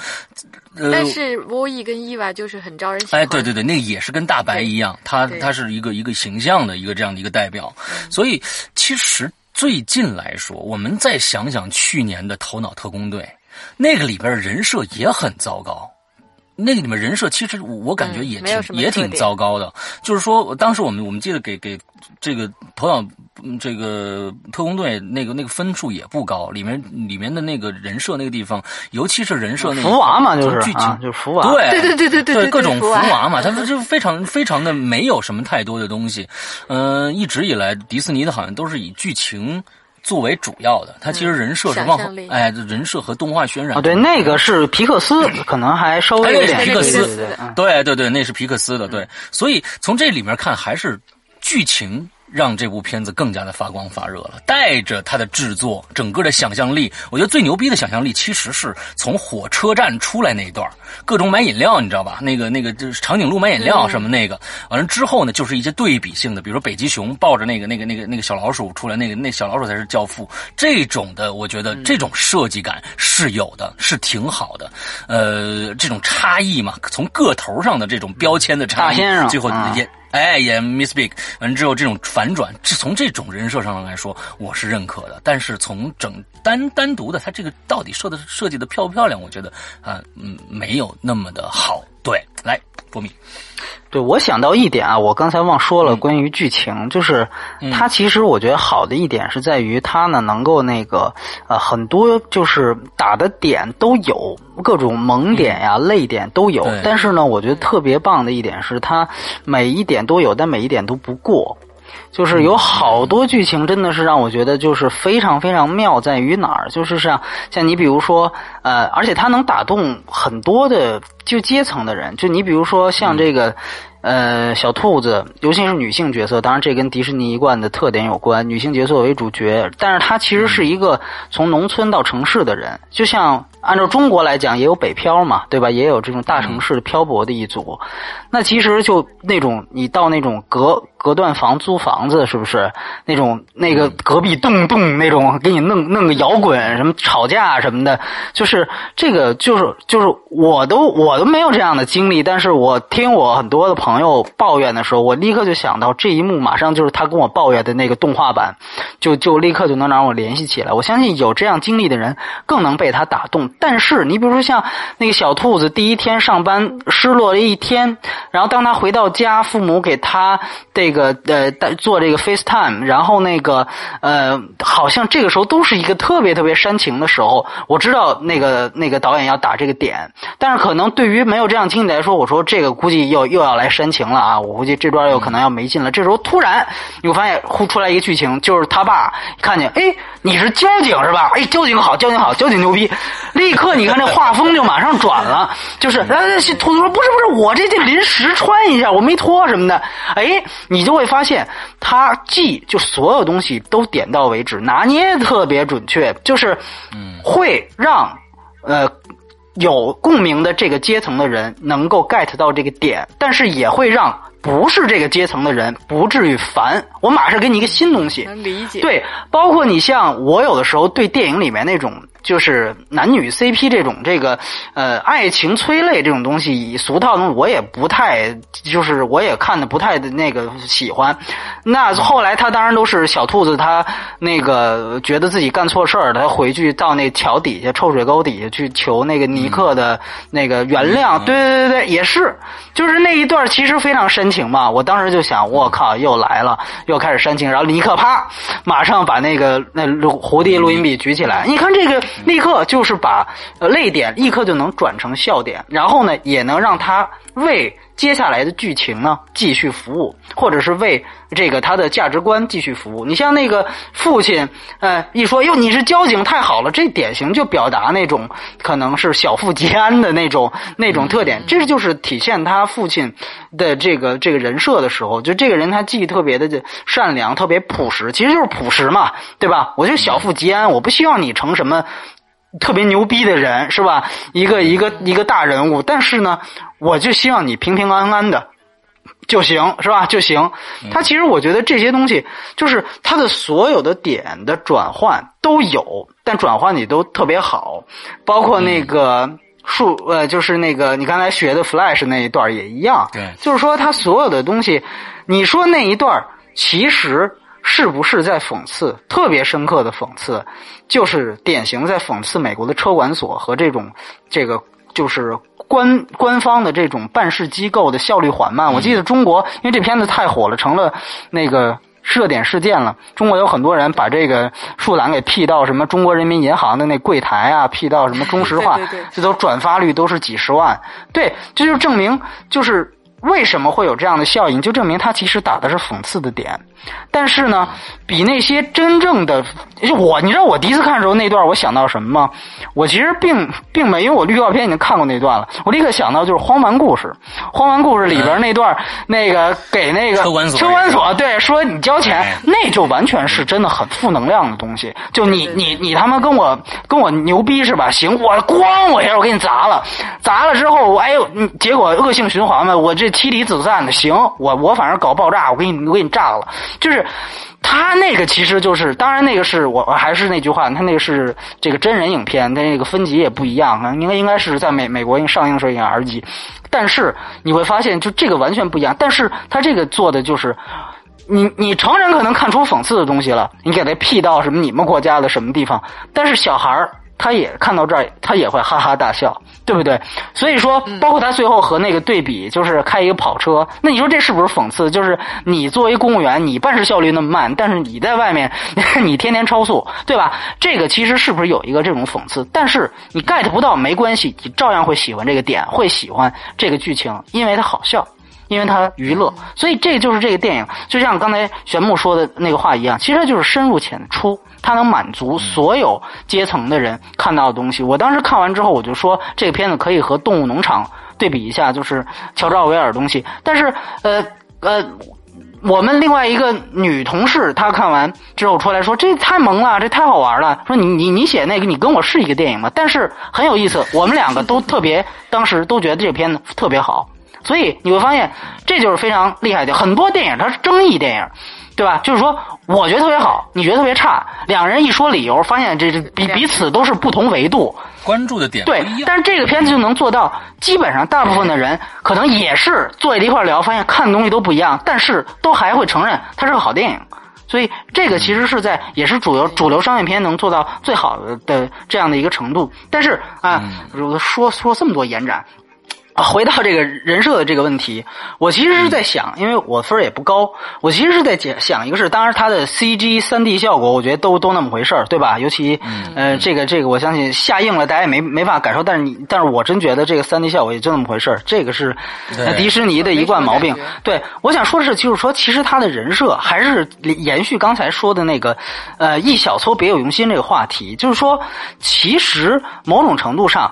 呃，但是 VOE 跟伊娃就是很招人喜欢。哎，对对对，那个也是跟大白一样，他对。他是一个一个形象的一个这样的一个代表，所以其实最近来说，我们再想想去年的《头脑特工队》，那个里边人设也很糟糕。那个里面人设其实我感觉也挺、也挺糟糕的，就是说当时我们我们记得给给这个头脑嗯这个特工队那个那个分数也不高，里面里面的那个人设那个地方，尤其是人设那个福娃嘛，就是剧情、啊，就是福娃。对对对对对对对各种福娃嘛，他们就非常非常的没有什么太多的东西。嗯、一直以来迪士尼的好像都是以剧情作为主要的，它其实人设是往后哎，人设和动画渲染。哦，对，那个是皮克斯，可能还稍微有点哎皮克斯对对对嗯对对对，那是皮克斯的，对。所以从这里面看，还是剧情让这部片子更加的发光发热了，带着它的制作，整个的想象力，我觉得最牛逼的想象力其实是从火车站出来那一段，各种买饮料，你知道吧？那个那个就是长颈鹿买饮料什么那个，完了之后呢，就是一些对比性的，比如说北极熊抱着那个那个那个那个小老鼠出来，那个那小老鼠才是教父，这种的，我觉得这种设计感是有的，是挺好的。呃，这种差异嘛，从个头上的这种标签的差异最后啊也。哎，也 Miss Big，完之后这种反转，这从这种人设上来说，我是认可的。但是从整单单独的，它这个到底设的设计的漂不漂亮，我觉得啊，嗯，没有那么的好。对，来，波米，对，我想到一点啊，我刚才忘说了，嗯。关于剧情，就是它其实我觉得好的一点是在于它呢能够那个呃很多就是打的点都有，各种萌点呀、泪点都有，但是呢，我觉得特别棒的一点是它每一点都有，但每一点都不过。就是有好多剧情真的是让我觉得就是非常非常妙，在于哪儿？就是像像你比如说呃，而且它能打动很多的就阶层的人，就你比如说像这个。呃，小兔子，尤其是女性角色，当然这跟迪士尼一贯的特点有关，女性角色为主角，但是她其实是一个从农村到城市的人，就像按照中国来讲，也有北漂嘛，对吧？也有这种大城市漂泊的一族，那其实就那种你到那种隔隔断房租房子，是不是那种那个隔壁动动那种给你弄弄个摇滚什么吵架什么的，就是这个就是就是我都我都没有这样的经历，但是我听我很多的朋友抱怨的时候，我立刻就想到这一幕，马上就是他跟我抱怨的那个动画版，就就立刻就能让我联系起来。我相信有这样经历的人更能被他打动。但是你比如说像那个小兔子第一天上班失落了一天，然后当他回到家，父母给他这个呃做这个 FaceTime，然后那个呃，好像这个时候都是一个特别特别煽情的时候。我知道那个那个导演要打这个点，但是可能对于没有这样经历来说，我说这个估计又又要来煽情了啊！我估计这段又可能要没劲了。这时候突然你会发现，呼出来一个剧情，就是他爸看见，哎，你是交警是吧？哎，交警好，交警好，交警牛逼！立刻你看这画风就马上转了，就是呃，图图说不是不是，我这这临时穿一下，我没脱什么的。哎，你就会发现他既就所有东西都点到为止，拿捏特别准确，就是会让呃。有共鸣的这个阶层的人能够 get 到这个点，但是也会让不是这个阶层的人不至于烦。我马上给你一个新东西，能理解。对，包括你像我有的时候对电影里面那种。就是男女 CP 这种这个呃爱情催泪这种东西，俗套的我也不太，就是我也看的不太的那个喜欢。那后来他当然都是小兔子，他那个觉得自己干错事儿，他回去到那桥底下臭水沟底下去求那个尼克的那个原谅。对对对对，也是，就是那一段其实非常深情嘛。我当时就想，我靠，又来了，又开始煽情。然后尼克啪，马上把那个那录蝴蝶录音笔举起来，你看这个。立刻就是把泪点立刻就能转成笑点，然后呢，也能让他为接下来的剧情呢继续服务，或者是为这个他的价值观继续服务。你像那个父亲，呃，一说哟你是交警太好了，这典型就表达那种可能是小富即安的那种那种特点。这就是体现他父亲的这个这个人设的时候，就这个人他既特别的善良，特别朴实，其实就是朴实嘛，对吧？我就小富即安，我不希望你成什么。特别牛逼的人是吧？一个一个一个大人物，但是呢，我就希望你平平安安的就行，是吧？就行。他其实我觉得这些东西，就是他的所有的点的转换都有，但转换你都特别好。包括那个数呃，就是那个你刚才学的 Flash 那一段也一样。对，就是说他所有的东西，你说那一段其实。是不是在讽刺？特别深刻的讽刺，就是典型在讽刺美国的车管所和这种这个就是官官方的这种办事机构的效率缓慢。我记得中国，因为这片子太火了，成了那个热点事件了。中国有很多人把这个树懒给 P 到什么中国人民银行的那柜台啊，P 到什么中石化，*laughs* 这都转发率都是几十万。对，这就证明就是。为什么会有这样的效应？就证明他其实打的是讽刺的点，但是呢，比那些真正的就我，你知道我第一次看的时候那段，我想到什么吗？我其实并并没，因为我预告片已经看过那段了，我立刻想到就是《荒蛮故事》，《荒蛮故事》里边那段，那个给那个车管所，车管所对说你交钱，那就完全是真的很负能量的东西。就你你你他妈跟我跟我牛逼是吧？行，我咣我一下我给你砸了，砸了之后，哎呦，结果恶性循环嘛，我这。妻离子散的，行，我我反正搞爆炸，我给你我给你炸了，就是他那个其实就是，当然那个是我还是那句话，他那个是这个真人影片，他那个分级也不一样啊，应该应该是在美美国上映时候应该 R 级，但是你会发现就这个完全不一样，但是他这个做的就是，你你成人可能看出讽刺的东西了，你给他 P 到什么你们国家的什么地方，但是小孩。他也看到这儿，他也会哈哈大笑，对不对？所以说，包括他最后和那个对比，就是开一个跑车，那你说这是不是讽刺？就是你作为公务员，你办事效率那么慢，但是你在外面，*laughs* 你天天超速，对吧？这个其实是不是有一个这种讽刺？但是你 get 不到没关系，你照样会喜欢这个点，会喜欢这个剧情，因为它好笑，因为它娱乐。所以这就是这个电影，就像刚才玄木说的那个话一样，其实就是深入浅出。它能满足所有阶层的人看到的东西。我当时看完之后，我就说这个片子可以和《动物农场》对比一下，就是乔治奥威尔的东西。但是，呃呃，我们另外一个女同事她看完之后出来说：“这太萌了，这太好玩了。”说：“你你你写那个，你跟我是一个电影吗？”但是很有意思，我们两个都特别，当时都觉得这片子特别好。所以你会发现，这就是非常厉害的。很多电影它是争议电影。对吧？就是说，我觉得特别好，你觉得特别差，两人一说理由，发现这这彼彼此都是不同维度关注的点对，但是这个片子就能做到，基本上大部分的人可能也是坐在一块聊，发现看的东西都不一样，但是都还会承认它是个好电影。所以这个其实是在也是主流主流商业片能做到最好的的这样的一个程度。但是啊，说说这么多延展。回到这个人设的这个问题，我其实是在想，因为我分儿也不高，我其实是在想想一个是，当然它的 CG 三 D 效果，我觉得都都那么回事儿，对吧？尤其呃，这个这个，我相信下映了，大家也没没法感受，但是你，但是我真觉得这个三 D 效果也就那么回事儿，这个是迪士尼的一贯毛病。对，我想说的是，就是说，其实他的人设还是延续刚才说的那个，呃，一小撮别有用心这个话题，就是说，其实某种程度上，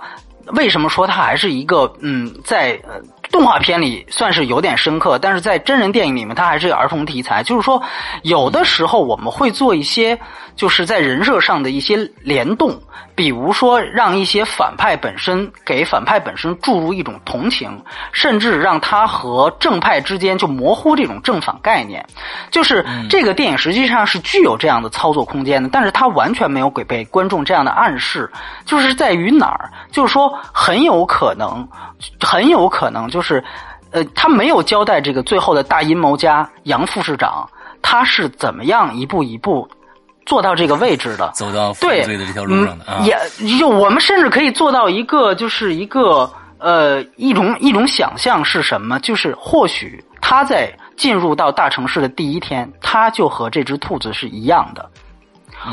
为什么说它还是一个嗯，在呃动画片里算是有点深刻，但是在真人电影里面它还是儿童题材。就是说，有的时候我们会做一些就是在人设上的一些联动，比如说让一些反派本身给反派本身注入一种同情，甚至让他和正派之间就模糊这种正反概念。就是这个电影实际上是具有这样的操作空间的，但是它完全没有给被观众这样的暗示，就是在于哪儿？就是说很有可能，很有可能就是，呃，他没有交代这个最后的大阴谋家杨副市长他是怎么样一步一步做到这个位置的。走到犯对，罪的这条路上的啊嗯，，也就我们甚至可以做到一个，就是一个呃一种一种想象是什么？就是或许他在进入到大城市的第一天，他就和这只兔子是一样的。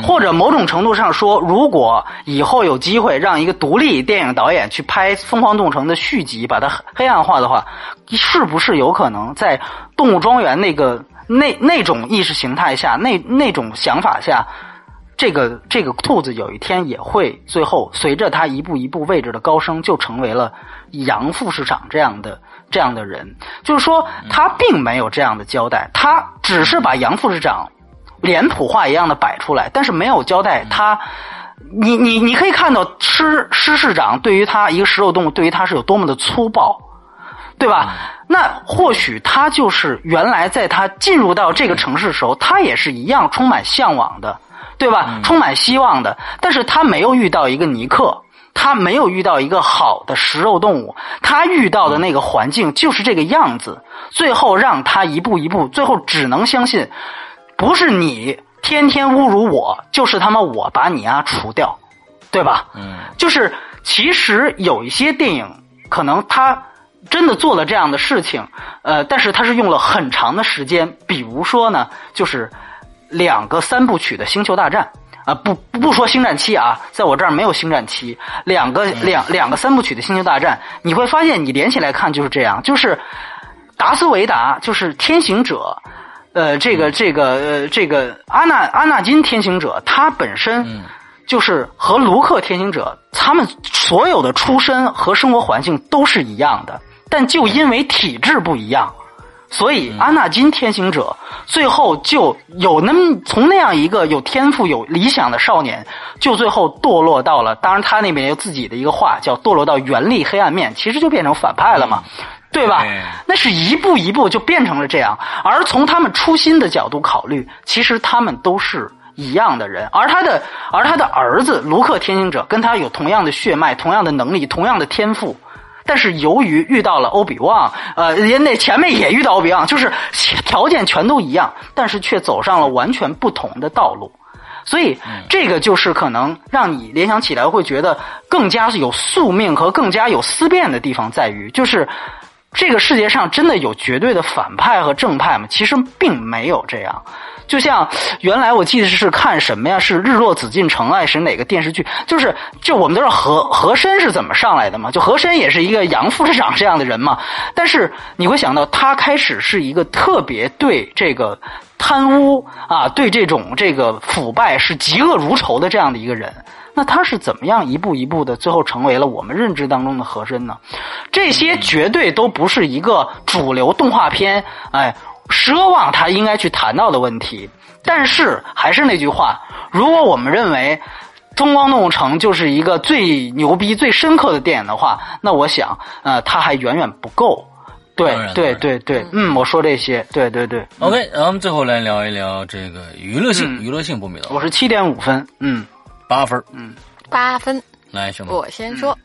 或者某种程度上说，如果以后有机会让一个独立电影导演去拍《疯狂动物城》的续集，把它黑暗化的话，是不是有可能在动物庄园那个那那种意识形态下，那那种想法下，这个这个兔子有一天也会最后随着它一步一步位置的高升，就成为了杨副市长这样的这样的人。就是说，他并没有这样的交代，他只是把杨副市长脸谱化一样的摆出来，但是没有交代他。你你你可以看到施施市长对于他一个食肉动物，对于他是有多么的粗暴，对吧？那或许他就是原来在他进入到这个城市的时候，他也是一样充满向往的，对吧？充满希望的，但是他没有遇到一个尼克。他没有遇到一个好的食肉动物，他遇到的那个环境就是这个样子，最后让他一步一步，最后只能相信，不是你天天侮辱我，就是他妈我把你啊除掉，对吧？嗯，就是其实有一些电影可能他真的做了这样的事情，呃，但是他是用了很长的时间，比如说呢，就是两个三部曲的《星球大战》。啊，不不不说星战七啊，在我这儿没有星战七，两个两两个三部曲的星球大战，你会发现你连起来看就是这样，就是达斯维达就是天行者，呃，这个这个呃这个阿纳阿纳金天行者，他本身嗯。就是和卢克天行者，他们所有的出身和生活环境都是一样的，但就因为体质不一样，所以阿纳金天行者最后就有那么从那样一个有天赋、有理想的少年，就最后堕落到了，当然他那边有自己的一个话叫堕落到原力黑暗面，其实就变成反派了嘛。对吧？那是一步一步就变成了这样。而从他们初心的角度考虑，其实他们都是一样的人。而他的而他的儿子卢克天行者跟他有同样的血脉、同样的能力、同样的天赋。但是由于遇到了欧比旺，呃，人那前面也遇到欧比旺，就是条件全都一样，但是却走上了完全不同的道路。所以这个就是可能让你联想起来会觉得更加有宿命和更加有思辨的地方在于，就是这个世界上真的有绝对的反派和正派吗？其实并没有这样。就像原来我记得是看什么呀？是《日落紫禁城》啊，是哪个电视剧？就是就我们都知道和和珅是怎么上来的嘛？就和珅也是一个杨副市长这样的人嘛。但是你会想到，他开始是一个特别对这个贪污啊，对这种这个腐败是嫉恶如仇的这样的一个人。那他是怎么样一步一步的，最后成为了我们认知当中的和珅呢？这些绝对都不是一个主流动画片，哎，奢望他应该去谈到的问题。但是还是那句话，如果我们认为《中光动物城》就是一个最牛逼、最深刻的电影的话，那我想，呃，它还远远不够。对对对对，嗯，我说这些，对对对。OK，然后我们最后来聊一聊这个娱乐性，嗯。娱乐性不米的我是七点五分，嗯。八分。嗯，八分。来，兄弟，我先说，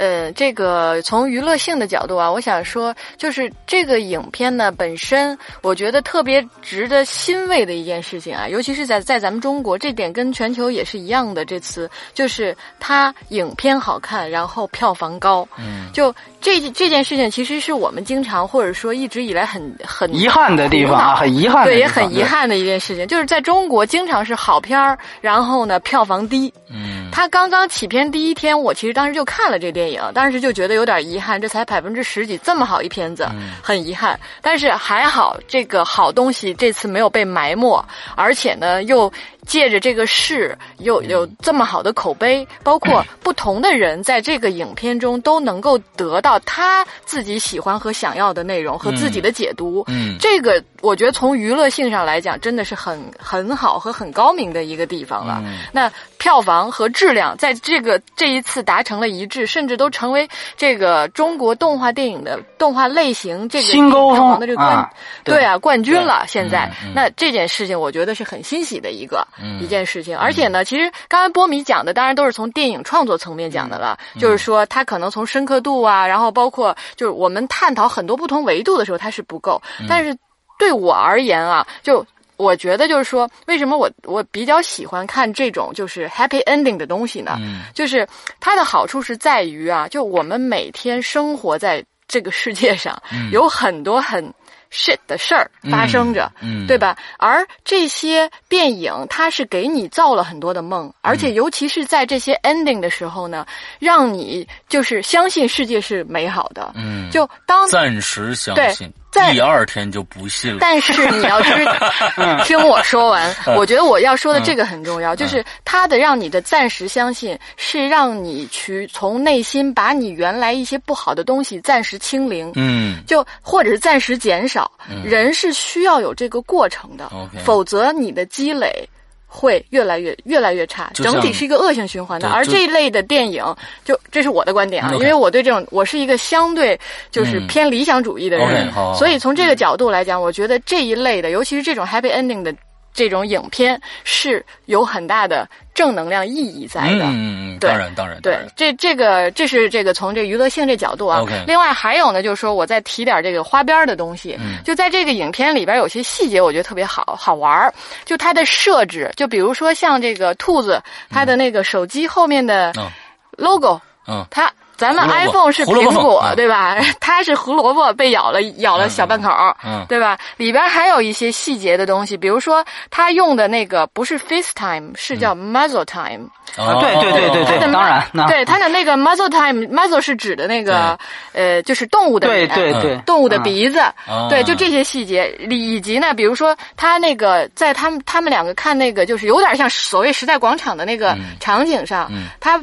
呃，这个从娱乐性的角度啊，我想说，就是这个影片呢本身，我觉得特别值得欣慰的一件事情啊，尤其是在在咱们中国，这点跟全球也是一样的。这次就是它影片好看，然后票房高，嗯，就这这件事情，其实是我们经常或者说一直以来很很遗憾的地方啊，很遗憾，对，也很遗憾的一件事情，就是在中国经常是好片儿，然后呢票房低，嗯，他刚刚起片第一天，我其实当时就看了这电影，当时就觉得有点遗憾，这才百分之十几，这么好一片子，很遗憾。但是还好，这个好东西这次没有被埋没，而且呢又。借着这个事，有有这么好的口碑，包括 *clears throat* 不同的人在这个影片中都能够得到他自己喜欢和想要的内容和自己的解读。嗯，这个我觉得从娱乐性上来讲，真的是很很好和很高明的一个地方了。那票房和质量在这个这一次达成了一致，甚至都成为这个中国动画电影的动画类型这个新高峰的这个冠对啊冠军了。现在嗯那这件事情，我觉得是很欣喜的一个。嗯。一件事情，而且呢，其实刚才波米讲的，当然都是从电影创作层面讲的了，嗯。就是说他可能从深刻度啊，然后包括就是我们探讨很多不同维度的时候，它是不够。嗯。但是对我而言啊，就我觉得就是说，为什么我我比较喜欢看这种就是 happy ending 的东西呢？嗯。就是它的好处是在于啊，就我们每天生活在这个世界上，有很多很 shit 的事儿发生着，嗯对吧？而这些电影它是给你造了很多的梦，而嗯且尤其是在这些 ending 的时候呢，让你就是相信世界是美好的。嗯，就当暂时相信，在第二天就不信了。但是你要知道，*laughs* 听我说完，我觉得我要说的这个很重要，就是他的让你的暂时相信，是让你去从内心把你原来一些不好的东西暂时清零，嗯就或者是暂时减少。人是需要有这个过程的否则你的积累。会越来越越来越差，整体是一个恶性循环的。而这一类的电影，就这是我的观点啊，因为我对这种我是一个相对就是嗯。偏理想主义的人所以从这个角度来讲，我觉得这一类的，尤其是这种 happy ending 的这种影片，是有很大的正能量意义在的。嗯嗯嗯，对当然当然对，，这这个这是这个从这娱乐性这角度啊。OK 另外还有呢，就是说我再提点这个花边儿的东西。嗯就在这个影片里边有些细节，我觉得特别好好玩儿。就它的设置，就比如说像这个兔子，它的那个手机后面的嗯 logo，、嗯它。咱们 iPhone 是苹果对吧？*laughs* 它是胡萝卜被咬了，咬了小半口儿，嗯。对吧？里边还有一些细节的东西，比如说它用的那个不是 FaceTime，是叫 Muzzle Time。啊对对对对对当然对它的那个 muzzle time，muzzle 是指的那个呃，就是动物的对脸对对，动物的鼻子，啊对，就这些细节，以及呢，比如说他那个在他们他们两个看那个，就是有点像所谓时代广场的那个场景上，嗯。它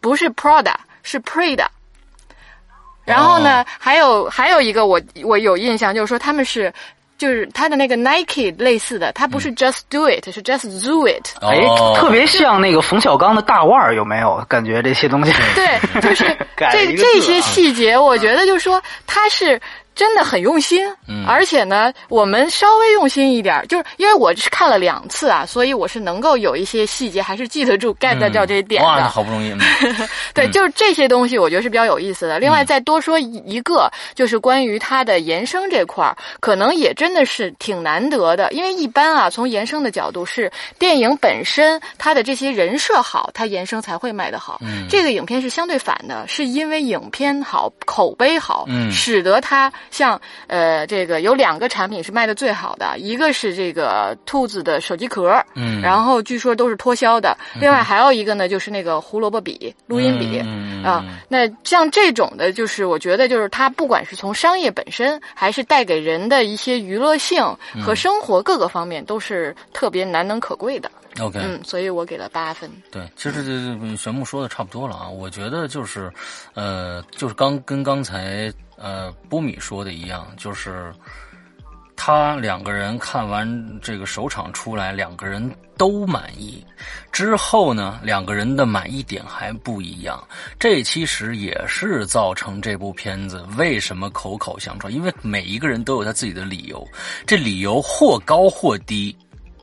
不是 Prada，是 Prada。然后呢，哦还有还有一个我我有印象，就是说他们是。就是它的那个 Nike 类似的，它不是 Just Do It，、是 Just Do It。哎哦，特别像那个冯小刚的大腕儿，有没有感觉这些东西？对，就是 *laughs* 这这些细节，我觉得就是说他是。真的很用心，嗯而且呢，我们稍微用心一点，就是因为我是看了两次啊，所以我是能够有一些细节还是记得住、get 到这些点的。哇，好不容易，嗯 *laughs* 对，就是这些东西，我觉得是比较有意思的。另嗯外，再多说一一个，就是关于它的延伸这块儿，可能也真的是挺难得的。因为一般啊，从延伸的角度是电影本身它的这些人设好，它延伸才会卖得好。嗯这个影片是相对反的，是因为影片好、口碑好，嗯使得它像呃这个有两个产品是卖的最好的，一个是这个兔子的手机壳，嗯然后据说都是脱销的。另外还有一个呢，就是那个胡萝卜笔、录音笔。嗯嗯啊，那像这种的，就是我觉得，就是它不管是从商业本身，还是带给人的一些娱乐性嗯和生活各个方面，都是特别难能可贵的。OK，嗯，所以我给了八分。对，其实这这玄木说的差不多了啊。我觉得就是，呃，就是刚跟刚才呃波米说的一样，就是他两个人看完这个首场出来，两个人都满意。之后呢，两个人的满意点还不一样。这其实也是造成这部片子为什么口口相传，因为每一个人都有他自己的理由，这理由或高或低。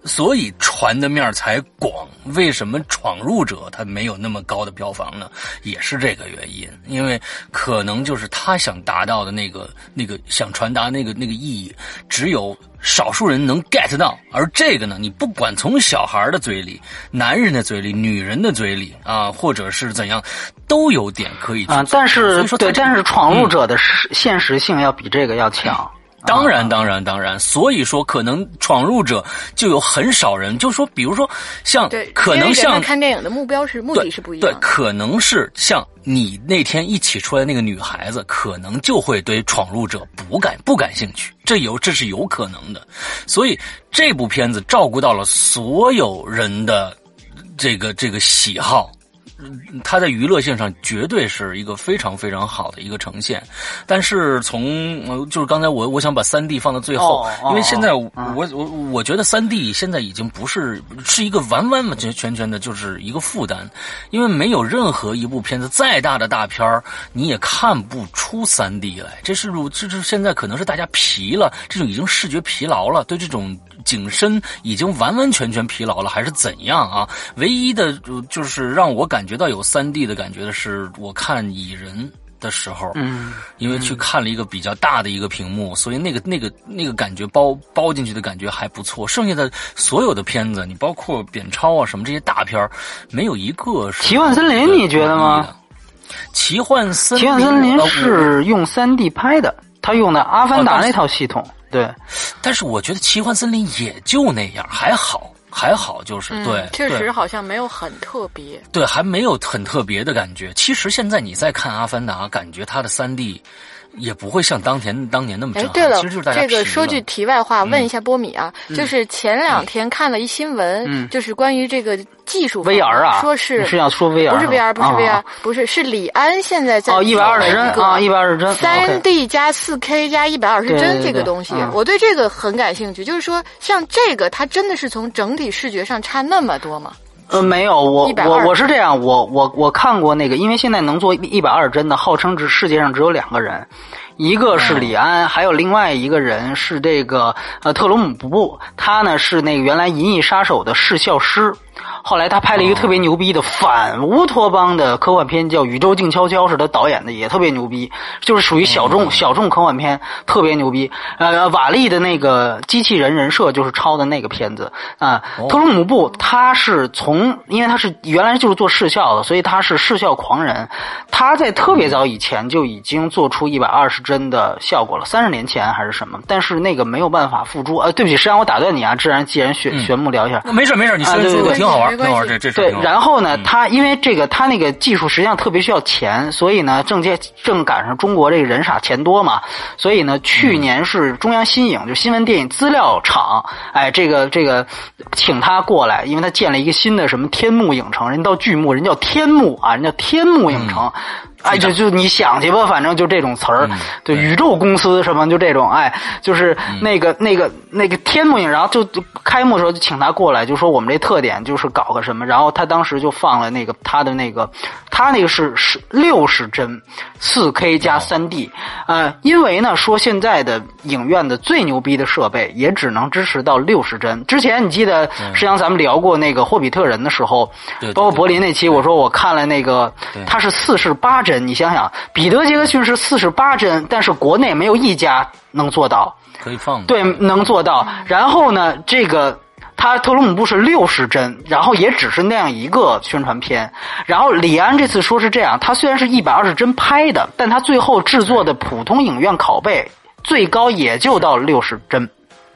所以传的面才广。为什么《闯入者》他没有那么高的票房呢？也是这个原因，因为可能就是他想达到的那个、那个想传达那个那个意义，只有少数人能 get 到。而这个呢，你不管从小孩的嘴里、男人的嘴里、女人的嘴里啊，或者是怎样，都有点可以啊。但是对，但是《闯入者》的实现实性要比这个要强。当然，当然，当然。所以说，可能闯入者就有很少人，就说，比如说，像可能像看电影的目标是目的是不一样。对，可能是像你那天一起出来那个女孩子，可能就会对闯入者不感不感兴趣，这有这是有可能的。所以这部片子照顾到了所有人的这个这个喜好。它在娱乐性上绝对是一个非常非常好的一个呈现，但是从就是刚才我我想把三 D 放到最后，因为现在我我我觉得三 D 现在已经不是是一个完完全全全的就是一个负担，因为没有任何一部片子再大的大片儿你也看不出三 D 来，这是这是现在可能是大家疲了，这种已经视觉疲劳了，对这种。景深已经完完全全疲劳了，还是怎样啊？唯一的，就是让我感觉到有三 D 的感觉的是，我看蚁人的时候，嗯，因为去看了一个比较大的一个屏幕，所以那个那个那个感觉包包进去的感觉还不错。剩下的所有的片子，你包括扁超啊什么这些大片没有一个是奇幻森林，你觉得吗？奇幻森奇幻森林是用三 D 拍的，他用的阿凡达那套系统。对，但是我觉得奇幻森林也就那样，还好，还好，就是对，确实好像没有很特别，对，还没有很特别的感觉。其实现在你再看《阿凡达》，感觉它的三 D。也不会像当年当年那么震撼。对了，其实就是大家这个说句题外话，问一下波米啊，就是前两天看了一新闻，就是关于这个技术 VR 啊，说是是要说 VR，不是 VR，不是 VR，不是是李安现在在哦一百二十帧啊，一百二十帧，三 D 加四 K 加一百二十帧这个东西，我对这个很感兴趣。就是说，像这个，它真的是从整体视觉上差那么多吗？呃，没有，我我我是这样，我我我看过那个，因为现在能做一百二十帧的，号称只世界上只有两个人，一个是李安，还有另外一个人是这个呃特鲁姆布，他呢是那个原来《银翼杀手》的视效师。后来他拍了一个特别牛逼的反乌托邦的科幻片，叫《宇宙静悄悄》，是他导演的，也特别牛逼，就是属于小众小众科幻片，特别牛逼。呃，瓦力的那个机器人人设就是抄的那个片子啊。特鲁姆布他是从，因为他是原来就是做视效的，所以他是视效狂人。他在特别早以前就已经做出一百二十帧的效果了，三十年前还是什么？但是那个没有办法付诸。呃，对不起，实际上我打断你啊，既然既然玄玄木聊一下，没事没事，你说说的挺好玩。这这对，然后呢，他因为这个，他那个技术实际上特别需要钱，所以呢，正接正赶上中国这个人傻钱多嘛，所以呢，去年是中央新影就新闻电影资料厂，哎，这个这个请他过来，因为他建了一个新的什么天幕影城，人到巨幕，人叫天幕啊，人叫天幕影城。哎，就就你想去吧，反正就这种词儿，对，宇宙公司什么就这种，哎，就是那个那个那个天幕影，然后就开幕的时候就请他过来，就说我们这特点就是搞个什么，然后他当时就放了那个他的那个，他那个是是六十帧，四 K 加三 D，呃，因为呢说现在的影院的最牛逼的设备也只能支持到六十帧。之前你记得，实际上咱们聊过那个霍比特人的时候，包括柏林那期，我说我看了那个，它是四十八帧。你想想，彼得·杰克逊是四十八帧，但是国内没有一家能做到。可以放对，能做到。然后呢，这个他特鲁姆布是六十帧，然后也只是那样一个宣传片。然后李安这次说是这样，他虽然是一百二十帧拍的，但他最后制作的普通影院拷贝最高也就到六十帧。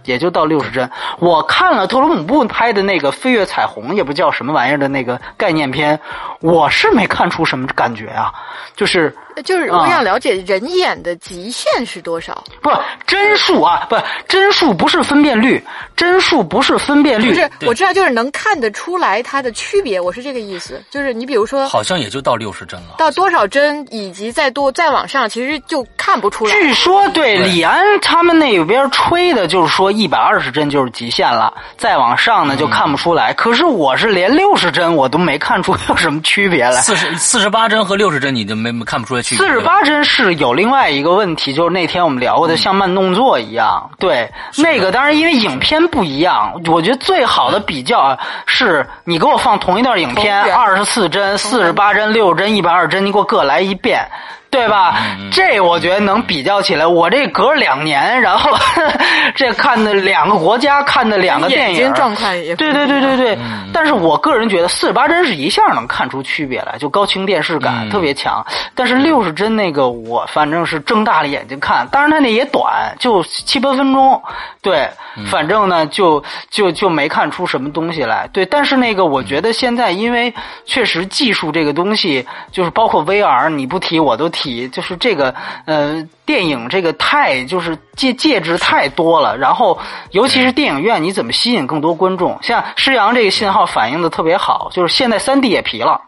也就到六十帧。我看了特鲁姆布拍的那个《飞跃彩虹》，也不叫什么玩意儿的那个概念片，我是没看出什么感觉啊。就是就是我想了解人眼的极限是多少？不，帧数啊，不，帧数不是分辨率，帧数不是分辨率。不是，我知道，就是能看得出来它的区别。我是这个意思，就是你比如说，好像也就到六十帧了。到多少帧以及再多再往上，其实就看不出来。据说对李安他们那边吹的就是说。一百二十帧就是极限了，再往上呢就看不出来。可是我是连六十帧我都没看出有什么区别来。四十四十八帧和六十帧你就没看不出来区别。四十八帧是有另外一个问题，就是那天我们聊过的，像慢动作一样。对，那个当然因为影片不一样，我觉得最好的比较是你给我放同一段影片，二十四帧、四十八帧、六十帧、一百二十帧，你给我各来一遍。对吧？这我觉得能比较起来。我这隔两年，然后 *laughs* 这看的两个国家看的两个电影，状态也对对对对对。但是我个人觉得四十八帧是一下能看出区别来，就高清电视感特别强。但是六十帧那个，我反正是睁大了眼睛看。当然它那也短，就七八分钟。对，反正呢就就就没看出什么东西来。对，但是那个我觉得现在因为确实技术这个东西，就是包括 VR，你不提我都提。就是这个呃，电影这个太就是介介质太多了，然后尤其是电影院，你怎么吸引更多观众？像施洋这个信号反映的特别好，就是现在三 D 也皮了。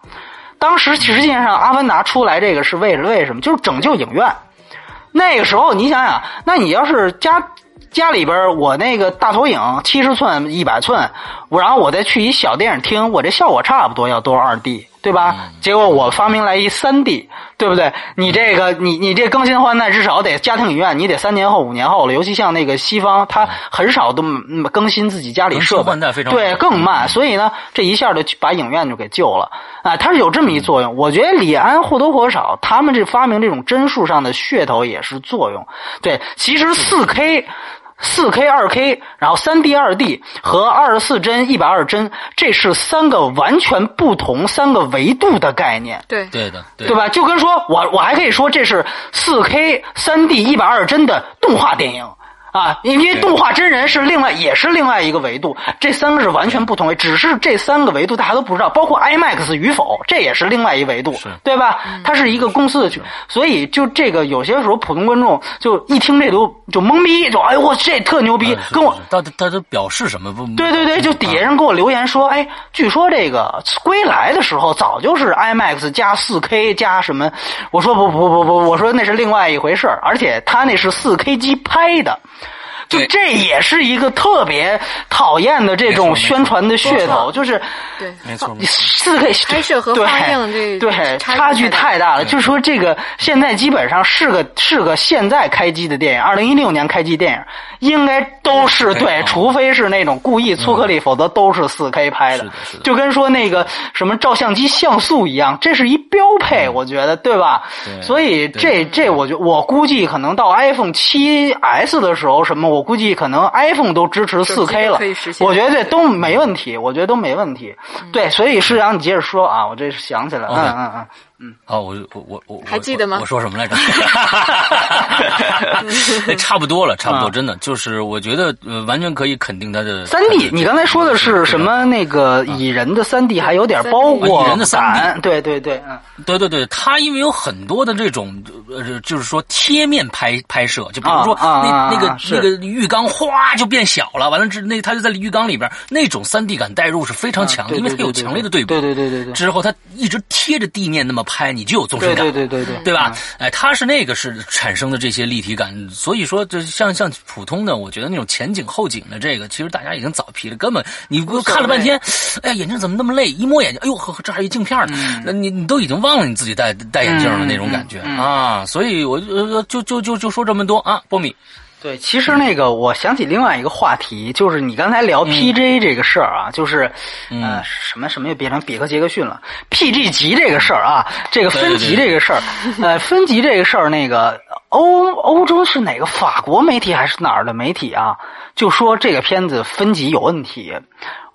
当时实际上《阿凡达》出来这个是为了为什么？就是拯救影院。那个时候你想想，那你要是家家里边我那个大投影七十寸、一百寸，我然后我再去一小电影厅，我这效果差不多要都是二 D。对吧？结果我发明来一三 D，对不对？你这个，你你这更新换代至少得家庭影院，你得三年后、五年后了。尤其像那个西方，他很少都更新自己家里设备，对更慢。所以呢，这一下就把影院就给救了啊！它是有这么一作用。我觉得李安或多或少，他们这发明这种帧数上的噱头也是作用。对，其实四 K。四 K、二 K，然后三 D、二 D 和二十四帧、一百二帧，这是三个完全不同、三个维度的概念。对对的，对吧？就跟说我我还可以说这是四 K、三 D、一百二帧的动画电影。啊，因为动画真人是另外也是另外一个维度，这三个是完全不同维，只是这三个维度大家都不知道，包括 IMAX 与否，这也是另外一维度，对吧？它是一个公司的，所以就这个有些时候普通观众就一听这都就懵逼，就哎呦我这特牛逼，跟我他他他都表示什么不？对对对，就底下人给我留言说，哎，据说这个归来的时候早就是 IMAX 加 4K 加什么，我说不不不不，我说那是另外一回事而且他那是 4K 机拍的。就这也是一个特别讨厌的这种宣传的噱头，就是对，没错，四 K 拍摄和发映这对差距太大了。就是说，这个现在基本上是个是个现在开机的电影，二零一六年开机电影应该都是对，除非是那种故意粗颗粒，否则都是四 K 拍的。就跟说那个什么照相机像素一样，这是一标配，我觉得对吧？所以这这，我觉我估计可能到 iPhone 七 S 的时候，什么我。估计可能 iPhone 都支持四 K 了，我觉得这都没问题，我觉得都没问题。对，所以施阳，你接着说啊，我这是想起来了，嗯嗯嗯。嗯，好，我我我我还记得吗？我说什么来着？*laughs* *laughs* 差不多了，差不多，真的就是我觉得完全可以肯定他的三 D。你刚才说的是什么？那个蚁人的三 D 还有点包裹蚁人的三 D，对对对，嗯，对对对，他因为有很多的这种呃，就是说贴面拍拍摄，就比如说那那个那个浴缸哗就变小了，完了之那他就在浴缸里边，那种三 D 感代入是非常强的，因为它有强烈的对比。对对对对对。之后他一直贴着地面那么。拍你就有纵深感，对对对对对，对吧？哎，它是那个是产生的这些立体感，所以说，就像像普通的，我觉得那种前景后景的这个，其实大家已经早皮了，根本你看了半天，哎呀，眼睛怎么那么累？一摸眼睛，哎呦呵，这还一镜片呢，那你你都已经忘了你自己戴戴眼镜的那种感觉啊！所以我就就就就就说这么多啊，波米。对，其实那个，我想起另外一个话题，就是你刚才聊 PJ 这个事儿啊，就是，呃，什么什么又变成比克杰克逊了？PG 级这个事儿啊，这个分级这个事儿，呃，分级这个事儿，那个欧欧洲是哪个法国媒体还是哪儿的媒体啊？就说这个片子分级有问题。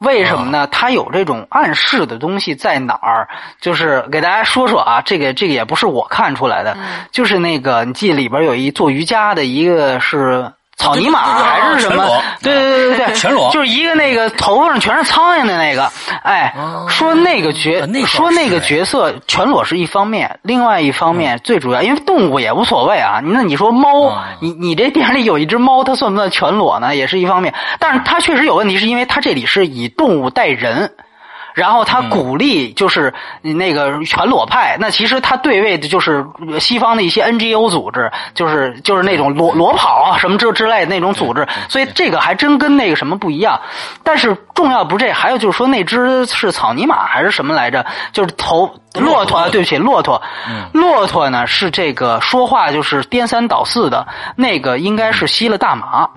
为什么呢？它有这种暗示的东西在哪儿？就是给大家说说啊，这个这个也不是我看出来的，就是那个你记里边有一做瑜伽的一个是。草泥马还是什么？对对对对对，全裸，就是一个那个头发上全是苍蝇的那个。哎，说那个角，说那个角色全裸是一方面，另外一方面最主要，因为动物也无所谓啊。那你说猫，你你这电影里有一只猫，它算不算全裸呢？也是一方面，但是它确实有问题，是因为它这里是以动物带人。然后他鼓励就是那个全裸派，那其实他对位的就是西方的一些 NGO 组织，就是就是那种裸裸跑啊什么之之类的那种组织，所以这个还真跟那个什么不一样。但是重要不是这，还有就是说那只是草泥马还是什么来着？就是头骆驼，对不起，骆驼，骆驼呢是这个说话就是颠三倒四的，那个应该是吸了大麻。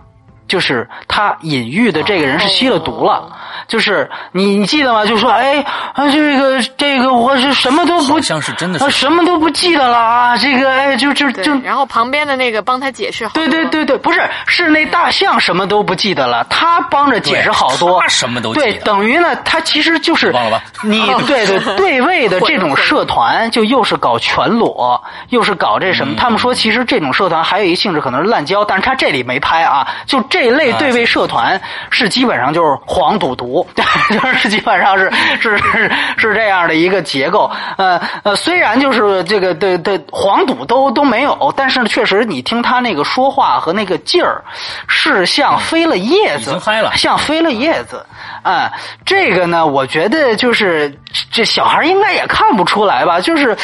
就是他隐喻的这个人是吸了毒了，就是你你记得吗？就说哎啊这个这个我是什么都不像是真的是什么都不记得了啊！这个哎就就就然后旁边的那个帮他解释，对对对对，不是是那大象什么都不记得了，他帮着解释好多，他什么都对，等于呢他其实就是忘了吧？你 *laughs* 对对 *laughs* 对位的这种社团，就又是搞全裸，又是搞这什么？他们说其实这种社团还有一性质可能是滥交，但是他这里没拍啊，就。这类对位社团是基本上就是黄赌毒，*laughs* 就是基本上是是是是这样的一个结构。呃呃，虽然就是这个对对黄赌都都没有，但是确实你听他那个说话和那个劲儿，是像飞了叶子，像飞了叶子。啊，这个呢，我觉得就是这小孩应该也看不出来吧，就是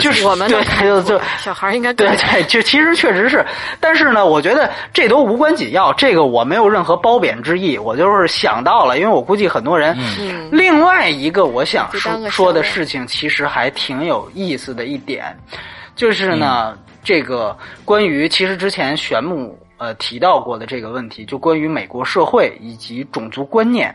就是我们对就就小孩应该对对，就其实确实是，但是呢，我觉得这都无关紧要，这个我没有任何褒贬之意，我就是想到了，因为我估计很多人。嗯。另外一个我想说说的事情，其实还挺有意思的一点，就是呢，这个关于其实之前玄牧。呃，提到过的这个问题，就关于美国社会以及种族观念，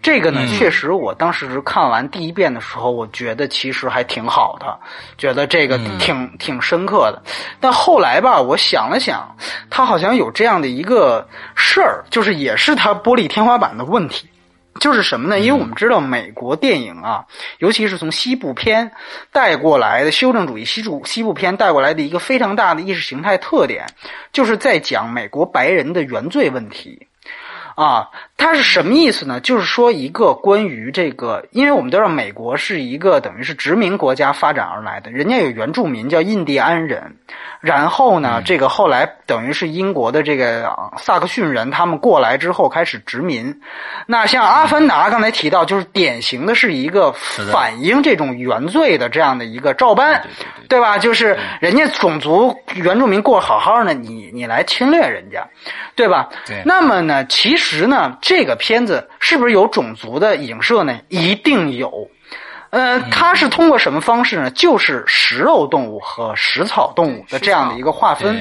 这个呢，确实，我当时看完第一遍的时候，我觉得其实还挺好的，觉得这个挺挺深刻的。但后来吧，我想了想，他好像有这样的一个事儿，就是也是他玻璃天花板的问题。就是什么呢？因为我们知道美国电影啊，尤其是从西部片带过来的修正主义西部西部片带过来的一个非常大的意识形态特点，就是在讲美国白人的原罪问题。啊，它是什么意思呢？就是说一个关于这个，因为我们都知道美国是一个等于是殖民国家发展而来的，人家有原住民叫印第安人。然后呢，这个后来等于是英国的这个萨克逊人，他们过来之后开始殖民。那像《阿凡达》刚才提到，就是典型的是一个反映这种原罪的这样的一个照搬，对吧？就是人家种族原住民过好好的，你你来侵略人家，对吧？对。那么呢，其实呢，这个片子是不是有种族的影射呢？一定有。呃，它是通过什么方式呢？就是食肉动物和食草动物的这样的一个划分。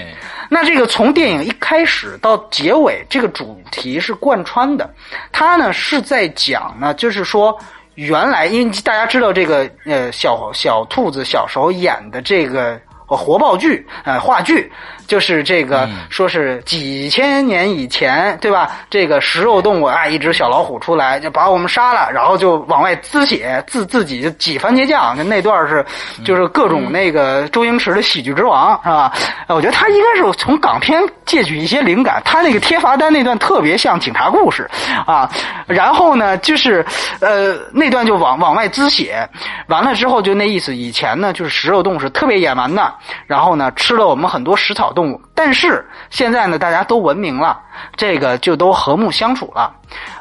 那这个从电影一开始到结尾，这个主题是贯穿的。它呢是在讲呢，就是说原来因为大家知道这个呃小小兔子小时候演的这个活报剧呃话剧。就是这个，说是几千年以前，对吧？这个食肉动物啊，一只小老虎出来就把我们杀了，然后就往外滋血，自自己就挤番茄酱。那那段是，就是各种那个周星驰的喜剧之王，是吧？我觉得他应该是从港片借取一些灵感。他那个贴罚单那段特别像警察故事啊。然后呢，就是呃那段就往往外滋血，完了之后就那意思。以前呢，就是食肉动物是特别野蛮的，然后呢吃了我们很多食草。动物，但是现在呢，大家都文明了，这个就都和睦相处了。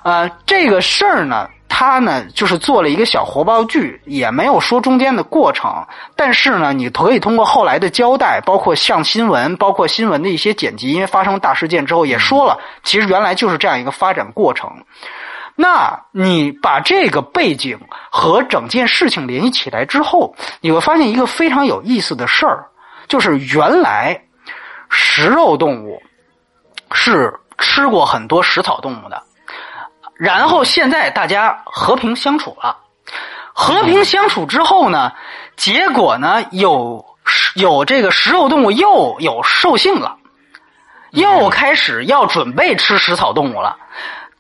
呃，这个事儿呢，他呢就是做了一个小活报剧，也没有说中间的过程。但是呢，你可以通过后来的交代，包括像新闻，包括新闻的一些剪辑，因为发生大事件之后也说了，其实原来就是这样一个发展过程。那你把这个背景和整件事情联系起来之后，你会发现一个非常有意思的事儿，就是原来。食肉动物是吃过很多食草动物的，然后现在大家和平相处了，和平相处之后呢，结果呢有有这个食肉动物又有兽性了，又开始要准备吃食草动物了，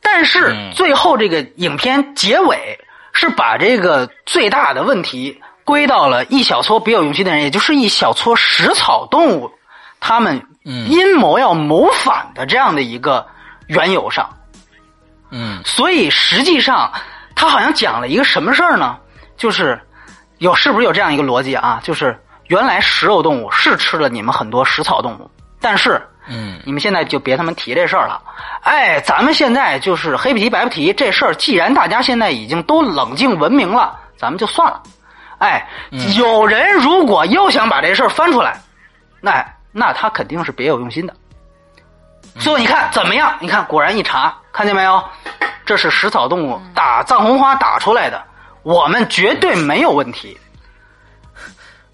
但是最后这个影片结尾是把这个最大的问题归到了一小撮别有用心的人，也就是一小撮食草动物。他们阴谋要谋反的这样的一个缘由上，嗯，所以实际上他好像讲了一个什么事儿呢？就是有是不是有这样一个逻辑啊？就是原来食肉动物是吃了你们很多食草动物，但是嗯，你们现在就别他妈提这事儿了。哎，咱们现在就是黑不提白不提这事儿，既然大家现在已经都冷静文明了，咱们就算了。哎，有人如果又想把这事儿翻出来，那那他肯定是别有用心的。最后你看怎么样？你看果然一查，看见没有？这是食草动物打藏红花打出来的，我们绝对没有问题。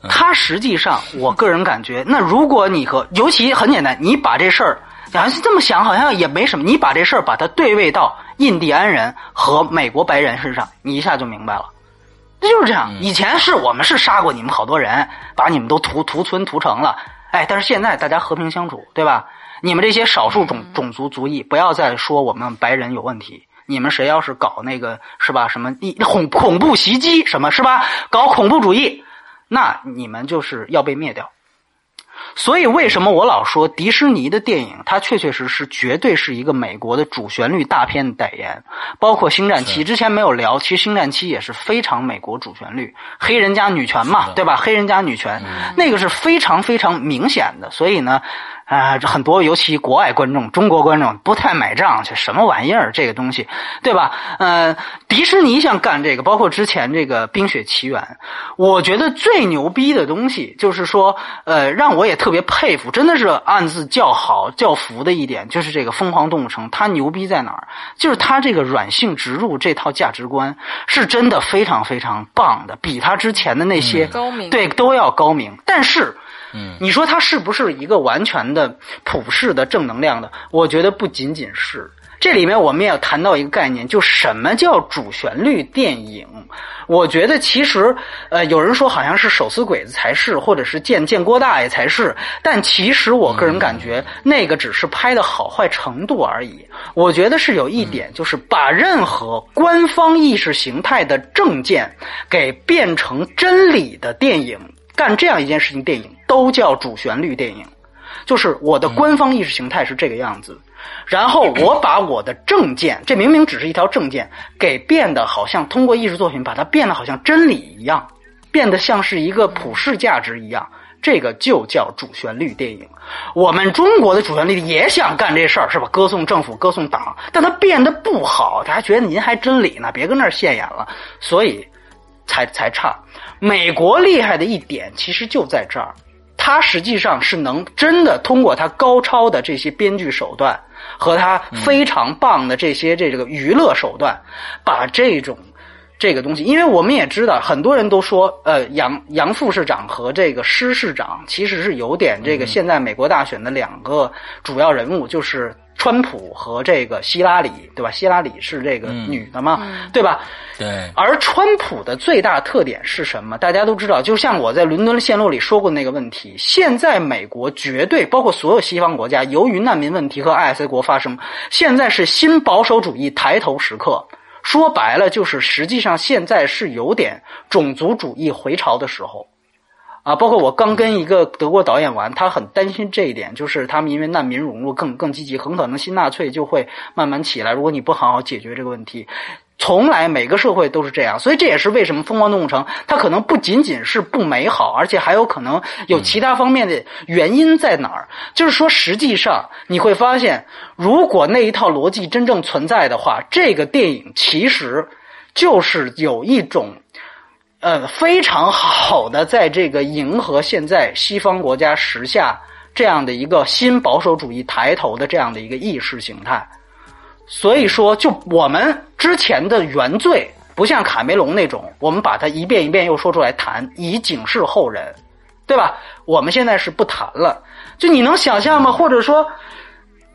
他实际上，我个人感觉，那如果你和尤其很简单，你把这事儿，好像是这么想，好像也没什么。你把这事儿把它对位到印第安人和美国白人身上，你一下就明白了。那就是这样。以前是我们是杀过你们好多人，把你们都屠屠村屠城了。哎，但是现在大家和平相处，对吧？你们这些少数种种族族裔，不要再说我们白人有问题。你们谁要是搞那个是吧？什么恐恐怖袭击什么是吧？搞恐怖主义。那你们就是要被灭掉，所以为什么我老说迪士尼的电影，它确确实实绝对是一个美国的主旋律大片的代言，包括《星战七》之前没有聊，其实《星战七》也是非常美国主旋律，黑人加女权嘛，对吧？黑人加女权，那个是非常非常明显的，所以呢。啊，这很多，尤其国外观众、中国观众不太买账，这什么玩意儿？这个东西，对吧？呃，迪士尼想干这个，包括之前这个《冰雪奇缘》，我觉得最牛逼的东西，就是说，呃，让我也特别佩服，真的是暗自叫好、叫服的一点，就是这个《疯狂动物城》，它牛逼在哪儿？就是它这个软性植入这套价值观，是真的非常非常棒的，比它之前的那些高明对都要高明，但是。嗯，你说它是不是一个完全的普世的正能量的？我觉得不仅仅是。这里面我们也要谈到一个概念，就什么叫主旋律电影？我觉得其实，呃，有人说好像是手撕鬼子才是，或者是见见郭大爷才是，但其实我个人感觉，那个只是拍的好坏程度而已。我觉得是有一点，就是把任何官方意识形态的政见给变成真理的电影。干这样一件事情，电影都叫主旋律电影，就是我的官方意识形态是这个样子，然后我把我的政见，这明明只是一条政见，给变得好像通过艺术作品把它变得好像真理一样，变得像是一个普世价值一样，这个就叫主旋律电影。我们中国的主旋律也想干这事儿，是吧？歌颂政府，歌颂党，但它变得不好，大家觉得您还真理呢，别跟那儿现眼了，所以才才差。美国厉害的一点，其实就在这儿，它实际上是能真的通过他高超的这些编剧手段和他非常棒的这些这个娱乐手段，把这种这个东西，因为我们也知道，很多人都说，呃，杨杨副市长和这个施市长其实是有点这个现在美国大选的两个主要人物，就是川普和这个希拉里，对吧？希拉里是这个女的嘛，对吧？对，而川普的最大特点是什么？大家都知道，就像我在伦敦线路里说过那个问题。现在美国绝对包括所有西方国家，由于难民问题和 IS 国发生，现在是新保守主义抬头时刻。说白了，就是实际上现在是有点种族主义回潮的时候。啊，包括我刚跟一个德国导演玩，他很担心这一点，就是他们因为难民融入更更积极，很可能新纳粹就会慢慢起来。如果你不好好解决这个问题。从来每个社会都是这样，所以这也是为什么《疯狂动物城》它可能不仅仅是不美好，而且还有可能有其他方面的原因在哪儿？就是说，实际上你会发现，如果那一套逻辑真正存在的话，这个电影其实就是有一种呃非常好的在这个迎合现在西方国家时下这样的一个新保守主义抬头的这样的一个意识形态。所以说，就我们之前的原罪，不像卡梅隆那种，我们把它一遍一遍又说出来谈，以警示后人，对吧？我们现在是不谈了。就你能想象吗？或者说，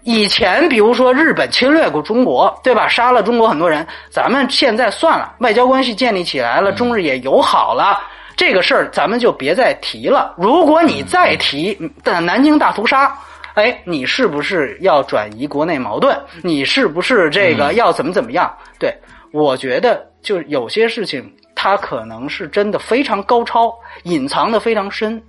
以前比如说日本侵略过中国，对吧？杀了中国很多人，咱们现在算了，外交关系建立起来了，中日也友好了，这个事儿咱们就别再提了。如果你再提的南京大屠杀。哎，你是不是要转移国内矛盾？你是不是这个要怎么怎么样？对，我觉得就有些事情，它可能是真的非常高超，隐藏的非常深。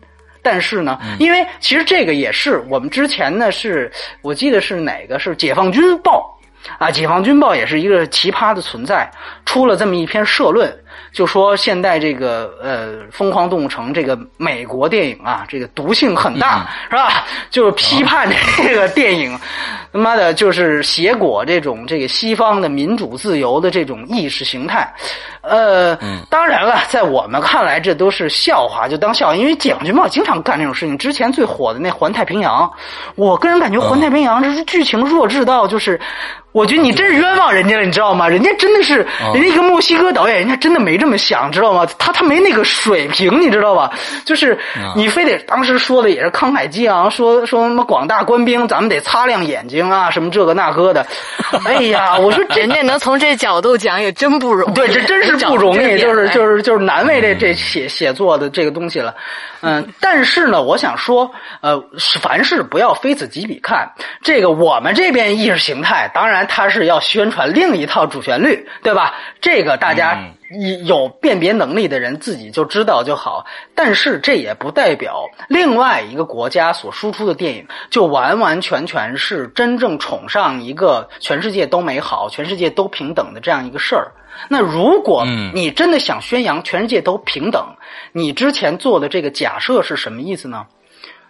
但是呢，因为其实这个也是我们之前呢，是我记得是哪个是解放军报，啊，解放军报也是一个奇葩的存在，出了这么一篇社论，就说现在这个呃《疯狂动物城》这个美国电影啊，这个毒性很大，是吧？就是批判这个电影，他妈的，就是挟裹这种这个西方的民主自由的这种意识形态。呃，当然了，在我们看来这都是笑话，就当笑话。因为解放军茂经常干这种事情。之前最火的那《环太平洋》，我个人感觉《环太平洋》这是剧情弱智到就是。我觉得你真是冤枉人家了，你知道吗？人家真的是，人家一个墨西哥导演，人家真的没这么想，知道吗？他他没那个水平，*laughs* 你知道吧？就是你非得当时说的也是慷慨激昂，说说什么广大官兵，咱们得擦亮眼睛啊，什么这个那个的。*laughs* 哎呀，我说人家能从这角度讲，也真不容易。对，这真是不容易，就是就是就是难为这这写写作的这个东西了。嗯，但是呢，我想说，呃，凡事不要非此即彼看。这个我们这边意识形态，当然它是要宣传另一套主旋律，对吧？这个大家有辨别能力的人自己就知道就好。但是这也不代表另外一个国家所输出的电影就完完全全是真正崇尚一个全世界都美好、全世界都平等的这样一个事儿。那如果你真的想宣扬全世界都平等，你之前做的这个假设是什么意思呢？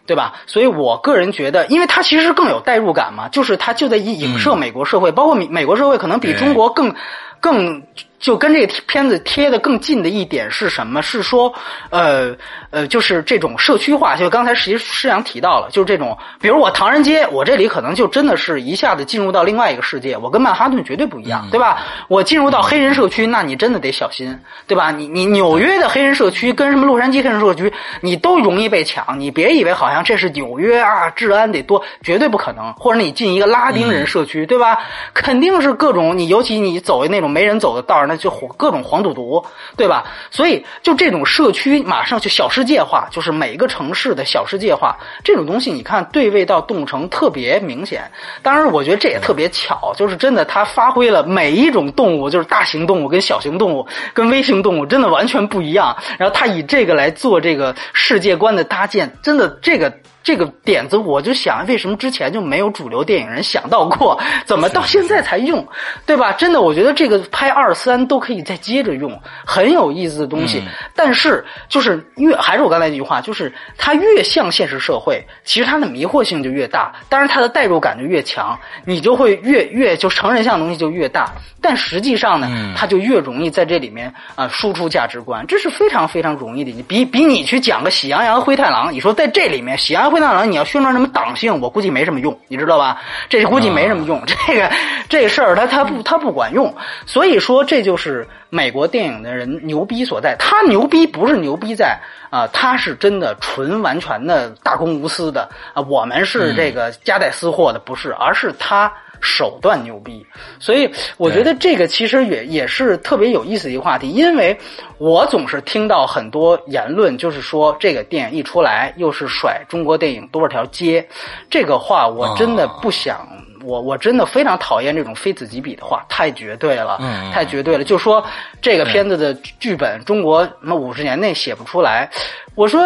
对吧？所以我个人觉得，因为它其实更有代入感嘛，就是它就在影射美国社会，包括美美国社会可能比中国更更。就跟这个片子贴的更近的一点是什么？是说，呃呃，就是这种社区化。就刚才实际师阳提到了，就是这种，比如我唐人街，我这里可能就真的是一下子进入到另外一个世界，我跟曼哈顿绝对不一样，对吧？我进入到黑人社区，那你真的得小心，对吧？你你纽约的黑人社区跟什么洛杉矶黑人社区，你都容易被抢。你别以为好像这是纽约啊，治安得多，绝对不可能。或者你进一个拉丁人社区，对吧？肯定是各种你，尤其你走那种没人走的道那就各种黄赌毒，对吧？所以就这种社区马上就小世界化，就是每个城市的小世界化这种东西，你看对位到动物城特别明显。当然，我觉得这也特别巧，就是真的它发挥了每一种动物，就是大型动物跟小型动物跟微型动物真的完全不一样。然后它以这个来做这个世界观的搭建，真的这个。这个点子，我就想，为什么之前就没有主流电影人想到过？怎么到现在才用？对吧？真的，我觉得这个拍二三都可以再接着用，很有意思的东西。但是，就是越还是我刚才那句话，就是它越像现实社会，其实它的迷惑性就越大，当然它的代入感就越强，你就会越越就成人向的东西就越大。但实际上呢，它就越容易在这里面啊输出价值观，这是非常非常容易的。你比比你去讲个喜羊羊灰太狼，你说在这里面喜羊羊你要宣传什么党性？我估计没什么用，你知道吧？这估计没什么用。这个这事儿，他他不他不管用。所以说，这就是美国电影的人牛逼所在。他牛逼不是牛逼在啊，他是真的纯完全的大公无私的啊。我们是这个夹带私货的，不是，而是他。手段牛逼，所以我觉得这个其实也也是特别有意思的一个话题，因为我总是听到很多言论，就是说这个电影一出来又是甩中国电影多少条街，这个话我真的不想，我我真的非常讨厌这种非此即彼的话，太绝对了，太绝对了，就说这个片子的剧本中国那五十年内写不出来，我说。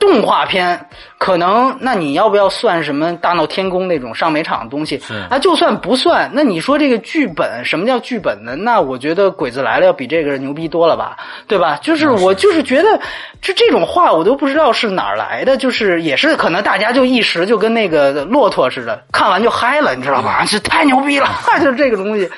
动画片可能，那你要不要算什么大闹天宫那种上美场的东西？啊，就算不算，那你说这个剧本，什么叫剧本呢？那我觉得鬼子来了要比这个牛逼多了吧，对吧？就是我就是觉得，这这种话我都不知道是哪儿来的，就是也是可能大家就一时就跟那个骆驼似的，看完就嗨了，你知道吧？*laughs* 这太牛逼了，*laughs* 就是这个东西，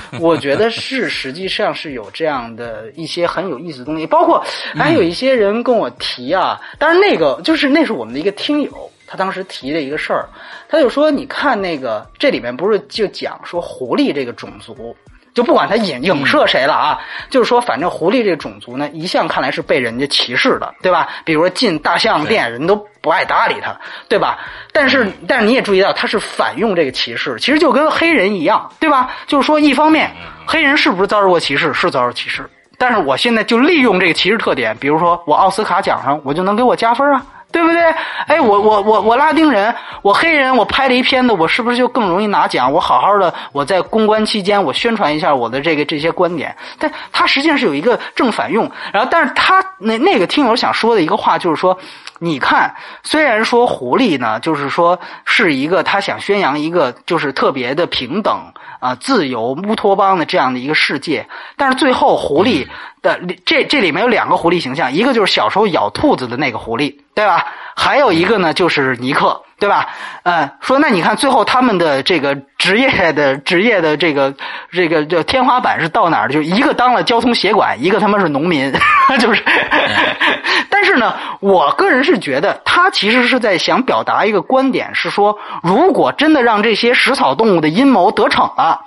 *laughs* 我觉得是实际上是有这样的一些很有意思的东西，包括还有一些人跟我提啊，当然。那个就是那是我们的一个听友，他当时提的一个事儿，他就说：“你看那个这里面不是就讲说狐狸这个种族，就不管他影影射谁了啊，就是说反正狐狸这个种族呢，一向看来是被人家歧视的，对吧？比如说进大象店，人都不爱搭理他，对吧？但是但是你也注意到，他是反用这个歧视，其实就跟黑人一样，对吧？就是说一方面，黑人是不是遭受过歧视？是遭受歧视。”但是我现在就利用这个歧视特点，比如说我奥斯卡奖上我就能给我加分啊，对不对？哎，我我我我拉丁人，我黑人，我拍了一片子，我是不是就更容易拿奖？我好好的，我在公关期间，我宣传一下我的这个这些观点。但他实际上是有一个正反用。然后，但是他那那个听友想说的一个话就是说，你看，虽然说狐狸呢，就是说是一个他想宣扬一个就是特别的平等啊、自由、乌托邦的这样的一个世界，但是最后狐狸的这这里面有两个狐狸形象，一个就是小时候咬兔子的那个狐狸，对吧？还有一个呢，就是尼克，对吧？嗯，说那你看最后他们的这个职业的职业的这个这个这天花板是到哪儿？就一个当了交通协管，一个他妈是农民，*laughs* 就是。*laughs* 但是呢，我个人是觉得他其实是在想表达一个观点，是说如果真的让这些食草动物的阴谋得逞了。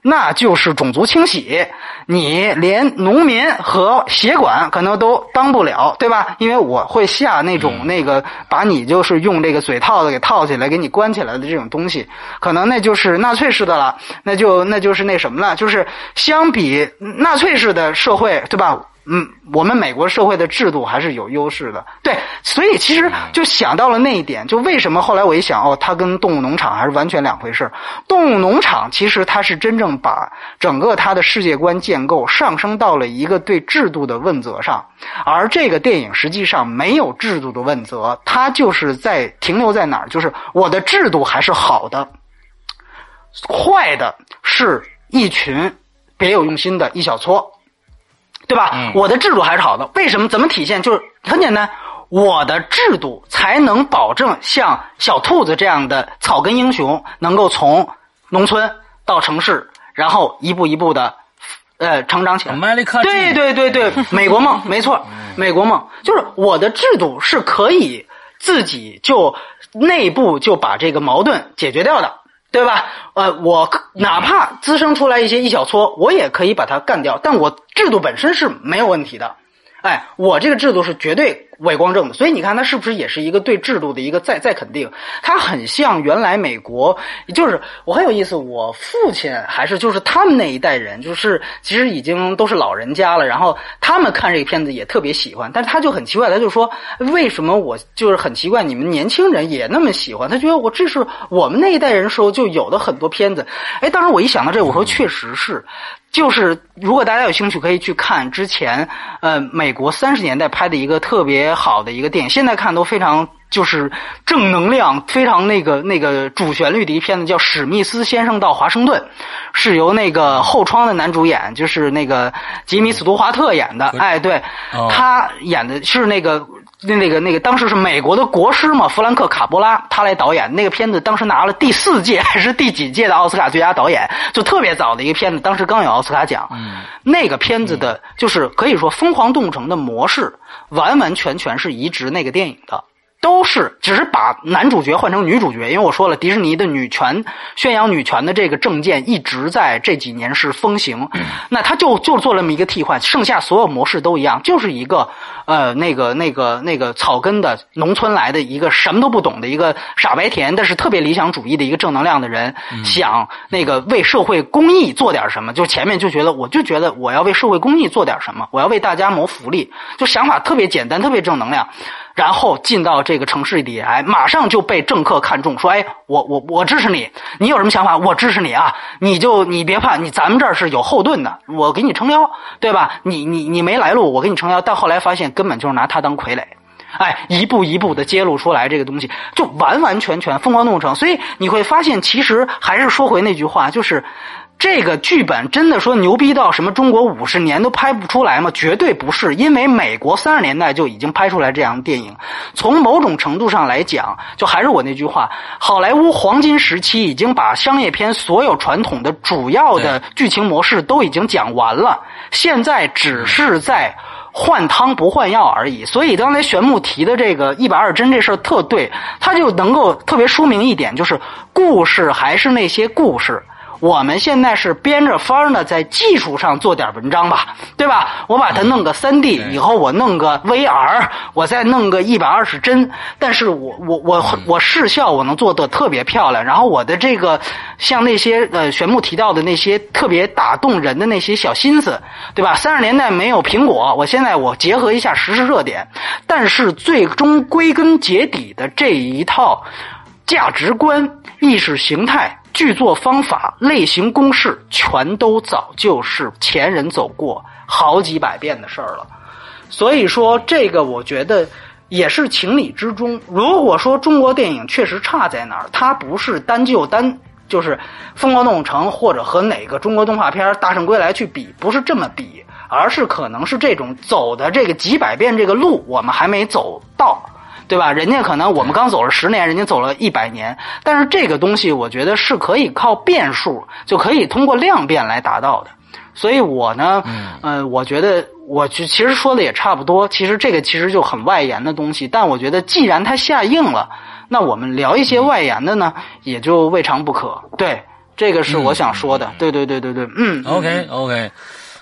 那就是种族清洗，你连农民和协管可能都当不了，对吧？因为我会下那种那个把你就是用这个嘴套子给套起来，给你关起来的这种东西，可能那就是纳粹式的了，那就那就是那什么了，就是相比纳粹式的社会，对吧？嗯，我们美国社会的制度还是有优势的，对，所以其实就想到了那一点，就为什么后来我一想，哦，它跟动物农场还是完全两回事。动物农场其实它是真正把整个它的世界观建构上升到了一个对制度的问责上，而这个电影实际上没有制度的问责，它就是在停留在哪儿，就是我的制度还是好的，坏的是一群别有用心的一小撮。对吧？我的制度还是好的，为什么？怎么体现？就是很简单，我的制度才能保证像小兔子这样的草根英雄能够从农村到城市，然后一步一步的呃成长起来。对对对对，*laughs* *laughs* 美国梦，没错，美国梦就是我的制度是可以自己就内部就把这个矛盾解决掉的。对吧？呃，我哪怕滋生出来一些一小撮，我也可以把它干掉。但我制度本身是没有问题的，哎，我这个制度是绝对伪光正的。所以你看，它是不是也是一个对制度的一个再再肯定？它很像原来美国，就是我很有意思。我父亲还是就是他们那一代人，就是其实已经都是老人家了。然后他们看这个片子也特别喜欢，但是他就很奇怪，他就说为什么我就是很奇怪，你们年轻人也那么喜欢？他觉得我这是我们那一代人时候就有的很多片子。哎，当时我一想到这，我说确实是。就是，如果大家有兴趣，可以去看之前，呃，美国三十年代拍的一个特别好的一个电影，现在看都非常就是正能量，非常那个那个主旋律的一片子，叫《史密斯先生到华盛顿》，是由那个后窗的男主演，就是那个吉米·斯图华特演的。哎，对，他演的是那个。那那个那个，当时是美国的国师嘛，弗兰克卡波拉，他来导演那个片子，当时拿了第四届还是第几届的奥斯卡最佳导演，就特别早的一个片子，当时刚有奥斯卡奖。嗯，那个片子的，就是可以说《疯狂动物城》的模式，完完全全是移植那个电影的。都是只是把男主角换成女主角，因为我说了，迪士尼的女权宣扬女权的这个政见一直在这几年是风行，那他就就做了这么一个替换，剩下所有模式都一样，就是一个呃那个那个那个草根的农村来的一个什么都不懂的一个傻白甜，但是特别理想主义的一个正能量的人，想那个为社会公益做点什么，就前面就觉得我就觉得我要为社会公益做点什么，我要为大家谋福利，就想法特别简单，特别正能量。然后进到这个城市里来，马上就被政客看中，说：“哎，我我我支持你，你有什么想法，我支持你啊！你就你别怕，你咱们这儿是有后盾的，我给你撑腰，对吧？你你你没来路，我给你撑腰。但后来发现根本就是拿他当傀儡，哎，一步一步的揭露出来这个东西，就完完全全疯狂动物城。所以你会发现，其实还是说回那句话，就是。”这个剧本真的说牛逼到什么？中国五十年都拍不出来吗？绝对不是，因为美国三十年代就已经拍出来这样的电影。从某种程度上来讲，就还是我那句话，好莱坞黄金时期已经把商业片所有传统的主要的剧情模式都已经讲完了，现在只是在换汤不换药而已。所以刚才玄牧提的这个一百二十帧这事儿特对，他就能够特别说明一点，就是故事还是那些故事。我们现在是编着法儿呢，在技术上做点文章吧，对吧？我把它弄个三 D，以后我弄个 VR，我再弄个一百二十帧，但是我我我我视效我能做的特别漂亮，然后我的这个像那些呃玄牧提到的那些特别打动人的那些小心思，对吧？三十年代没有苹果，我现在我结合一下时事热点，但是最终归根结底的这一套价值观、意识形态。剧作方法、类型公式，全都早就是前人走过好几百遍的事儿了。所以说，这个我觉得也是情理之中。如果说中国电影确实差在哪儿，它不是单就单就是《疯狂动物城》或者和哪个中国动画片《大圣归来》去比，不是这么比，而是可能是这种走的这个几百遍这个路，我们还没走到。对吧？人家可能我们刚走了十年，人家走了一百年，但是这个东西我觉得是可以靠变数，就可以通过量变来达到的。所以我呢，嗯，我觉得我其实说的也差不多。其实这个其实就很外延的东西，但我觉得既然它下映了，那我们聊一些外延的呢，也就未尝不可。对，这个是我想说的。对对对对对，嗯，OK OK。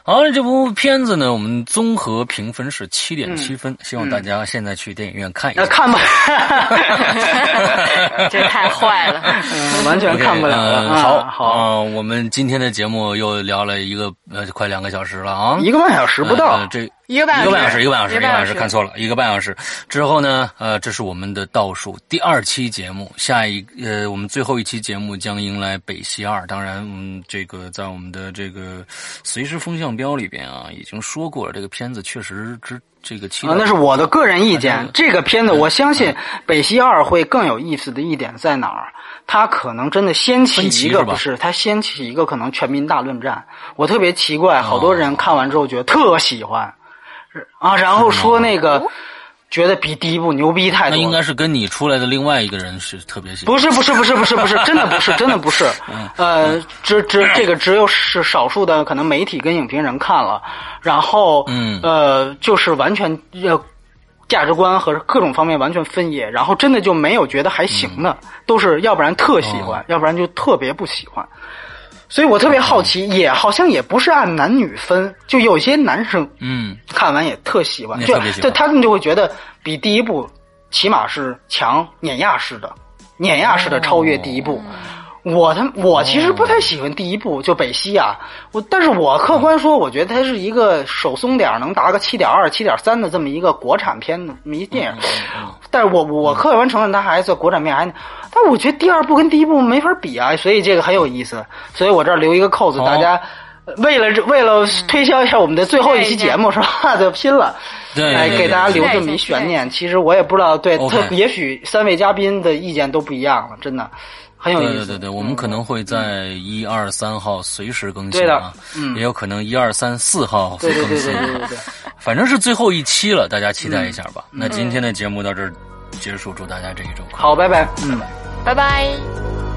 好了，这部片子呢，我们综合评分是七点七分，希望大家现在去电影院看一下。看吧，*laughs* 这太坏了，完全看不了了。好，好，我们今天的节目又聊了一个呃，快两个小时了啊，一个半小时不到。这。一个半小时，一个半小时，一个半小时，看错了，一个半小时之后呢？呃，这是我们的倒数第二期节目，下一呃，我们最后一期节目将迎来《北西二》。当然，嗯，这个在我们的这个随时风向标里边啊，已经说过了，这个片子确实之这个期待。那是我的个人意见。这个片子，我相信《北西二》会更有意思的一点在哪儿？它可能真的掀起一个不是，它掀起一个可能全民大论战。我特别奇怪，好多人看完之后觉得特喜欢。啊，然后说那个，觉得比第一部牛逼太多。那应该是跟你出来的另外一个人是特别喜欢。不是不是不是不是不是，真的不是真的不是。*laughs* 呃，只只这个只有是少数的可能媒体跟影评人看了，然后嗯呃就是完全要价值观和各种方面完全分野，然后真的就没有觉得还行的，都是要不然特喜欢，要不然就特别不喜欢。所以我特别好奇，也好像也不是按男女分，就有些男生，嗯，看完也特喜欢，就就他们就会觉得比第一部起码是强碾压式的，碾压式的超越第一部。我他我其实不太喜欢第一部，就北西啊，我但是我客观说，我觉得它是一个手松点能达个七点二、七点三的这么一个国产片的这么一电影，但是我我客观承认它还是国产片，还，但我觉得第二部跟第一部没法比啊，所以这个很有意思，所以我这儿留一个扣子，大家为了为了推销一下我们的最后一期节目是吧？*laughs* 就拼了，来给大家留这么一悬念。其实我也不知道，对，特也许三位嘉宾的意见都不一样了，真的。很有意思，对对对，我们可能会在一二三号随时更新啊，嗯，也有可能一二三四号会更新啊，对对，反正是最后一期了，大家期待一下吧。那今天的节目到这儿结束，祝大家这一周快乐，好，拜拜，嗯，拜拜。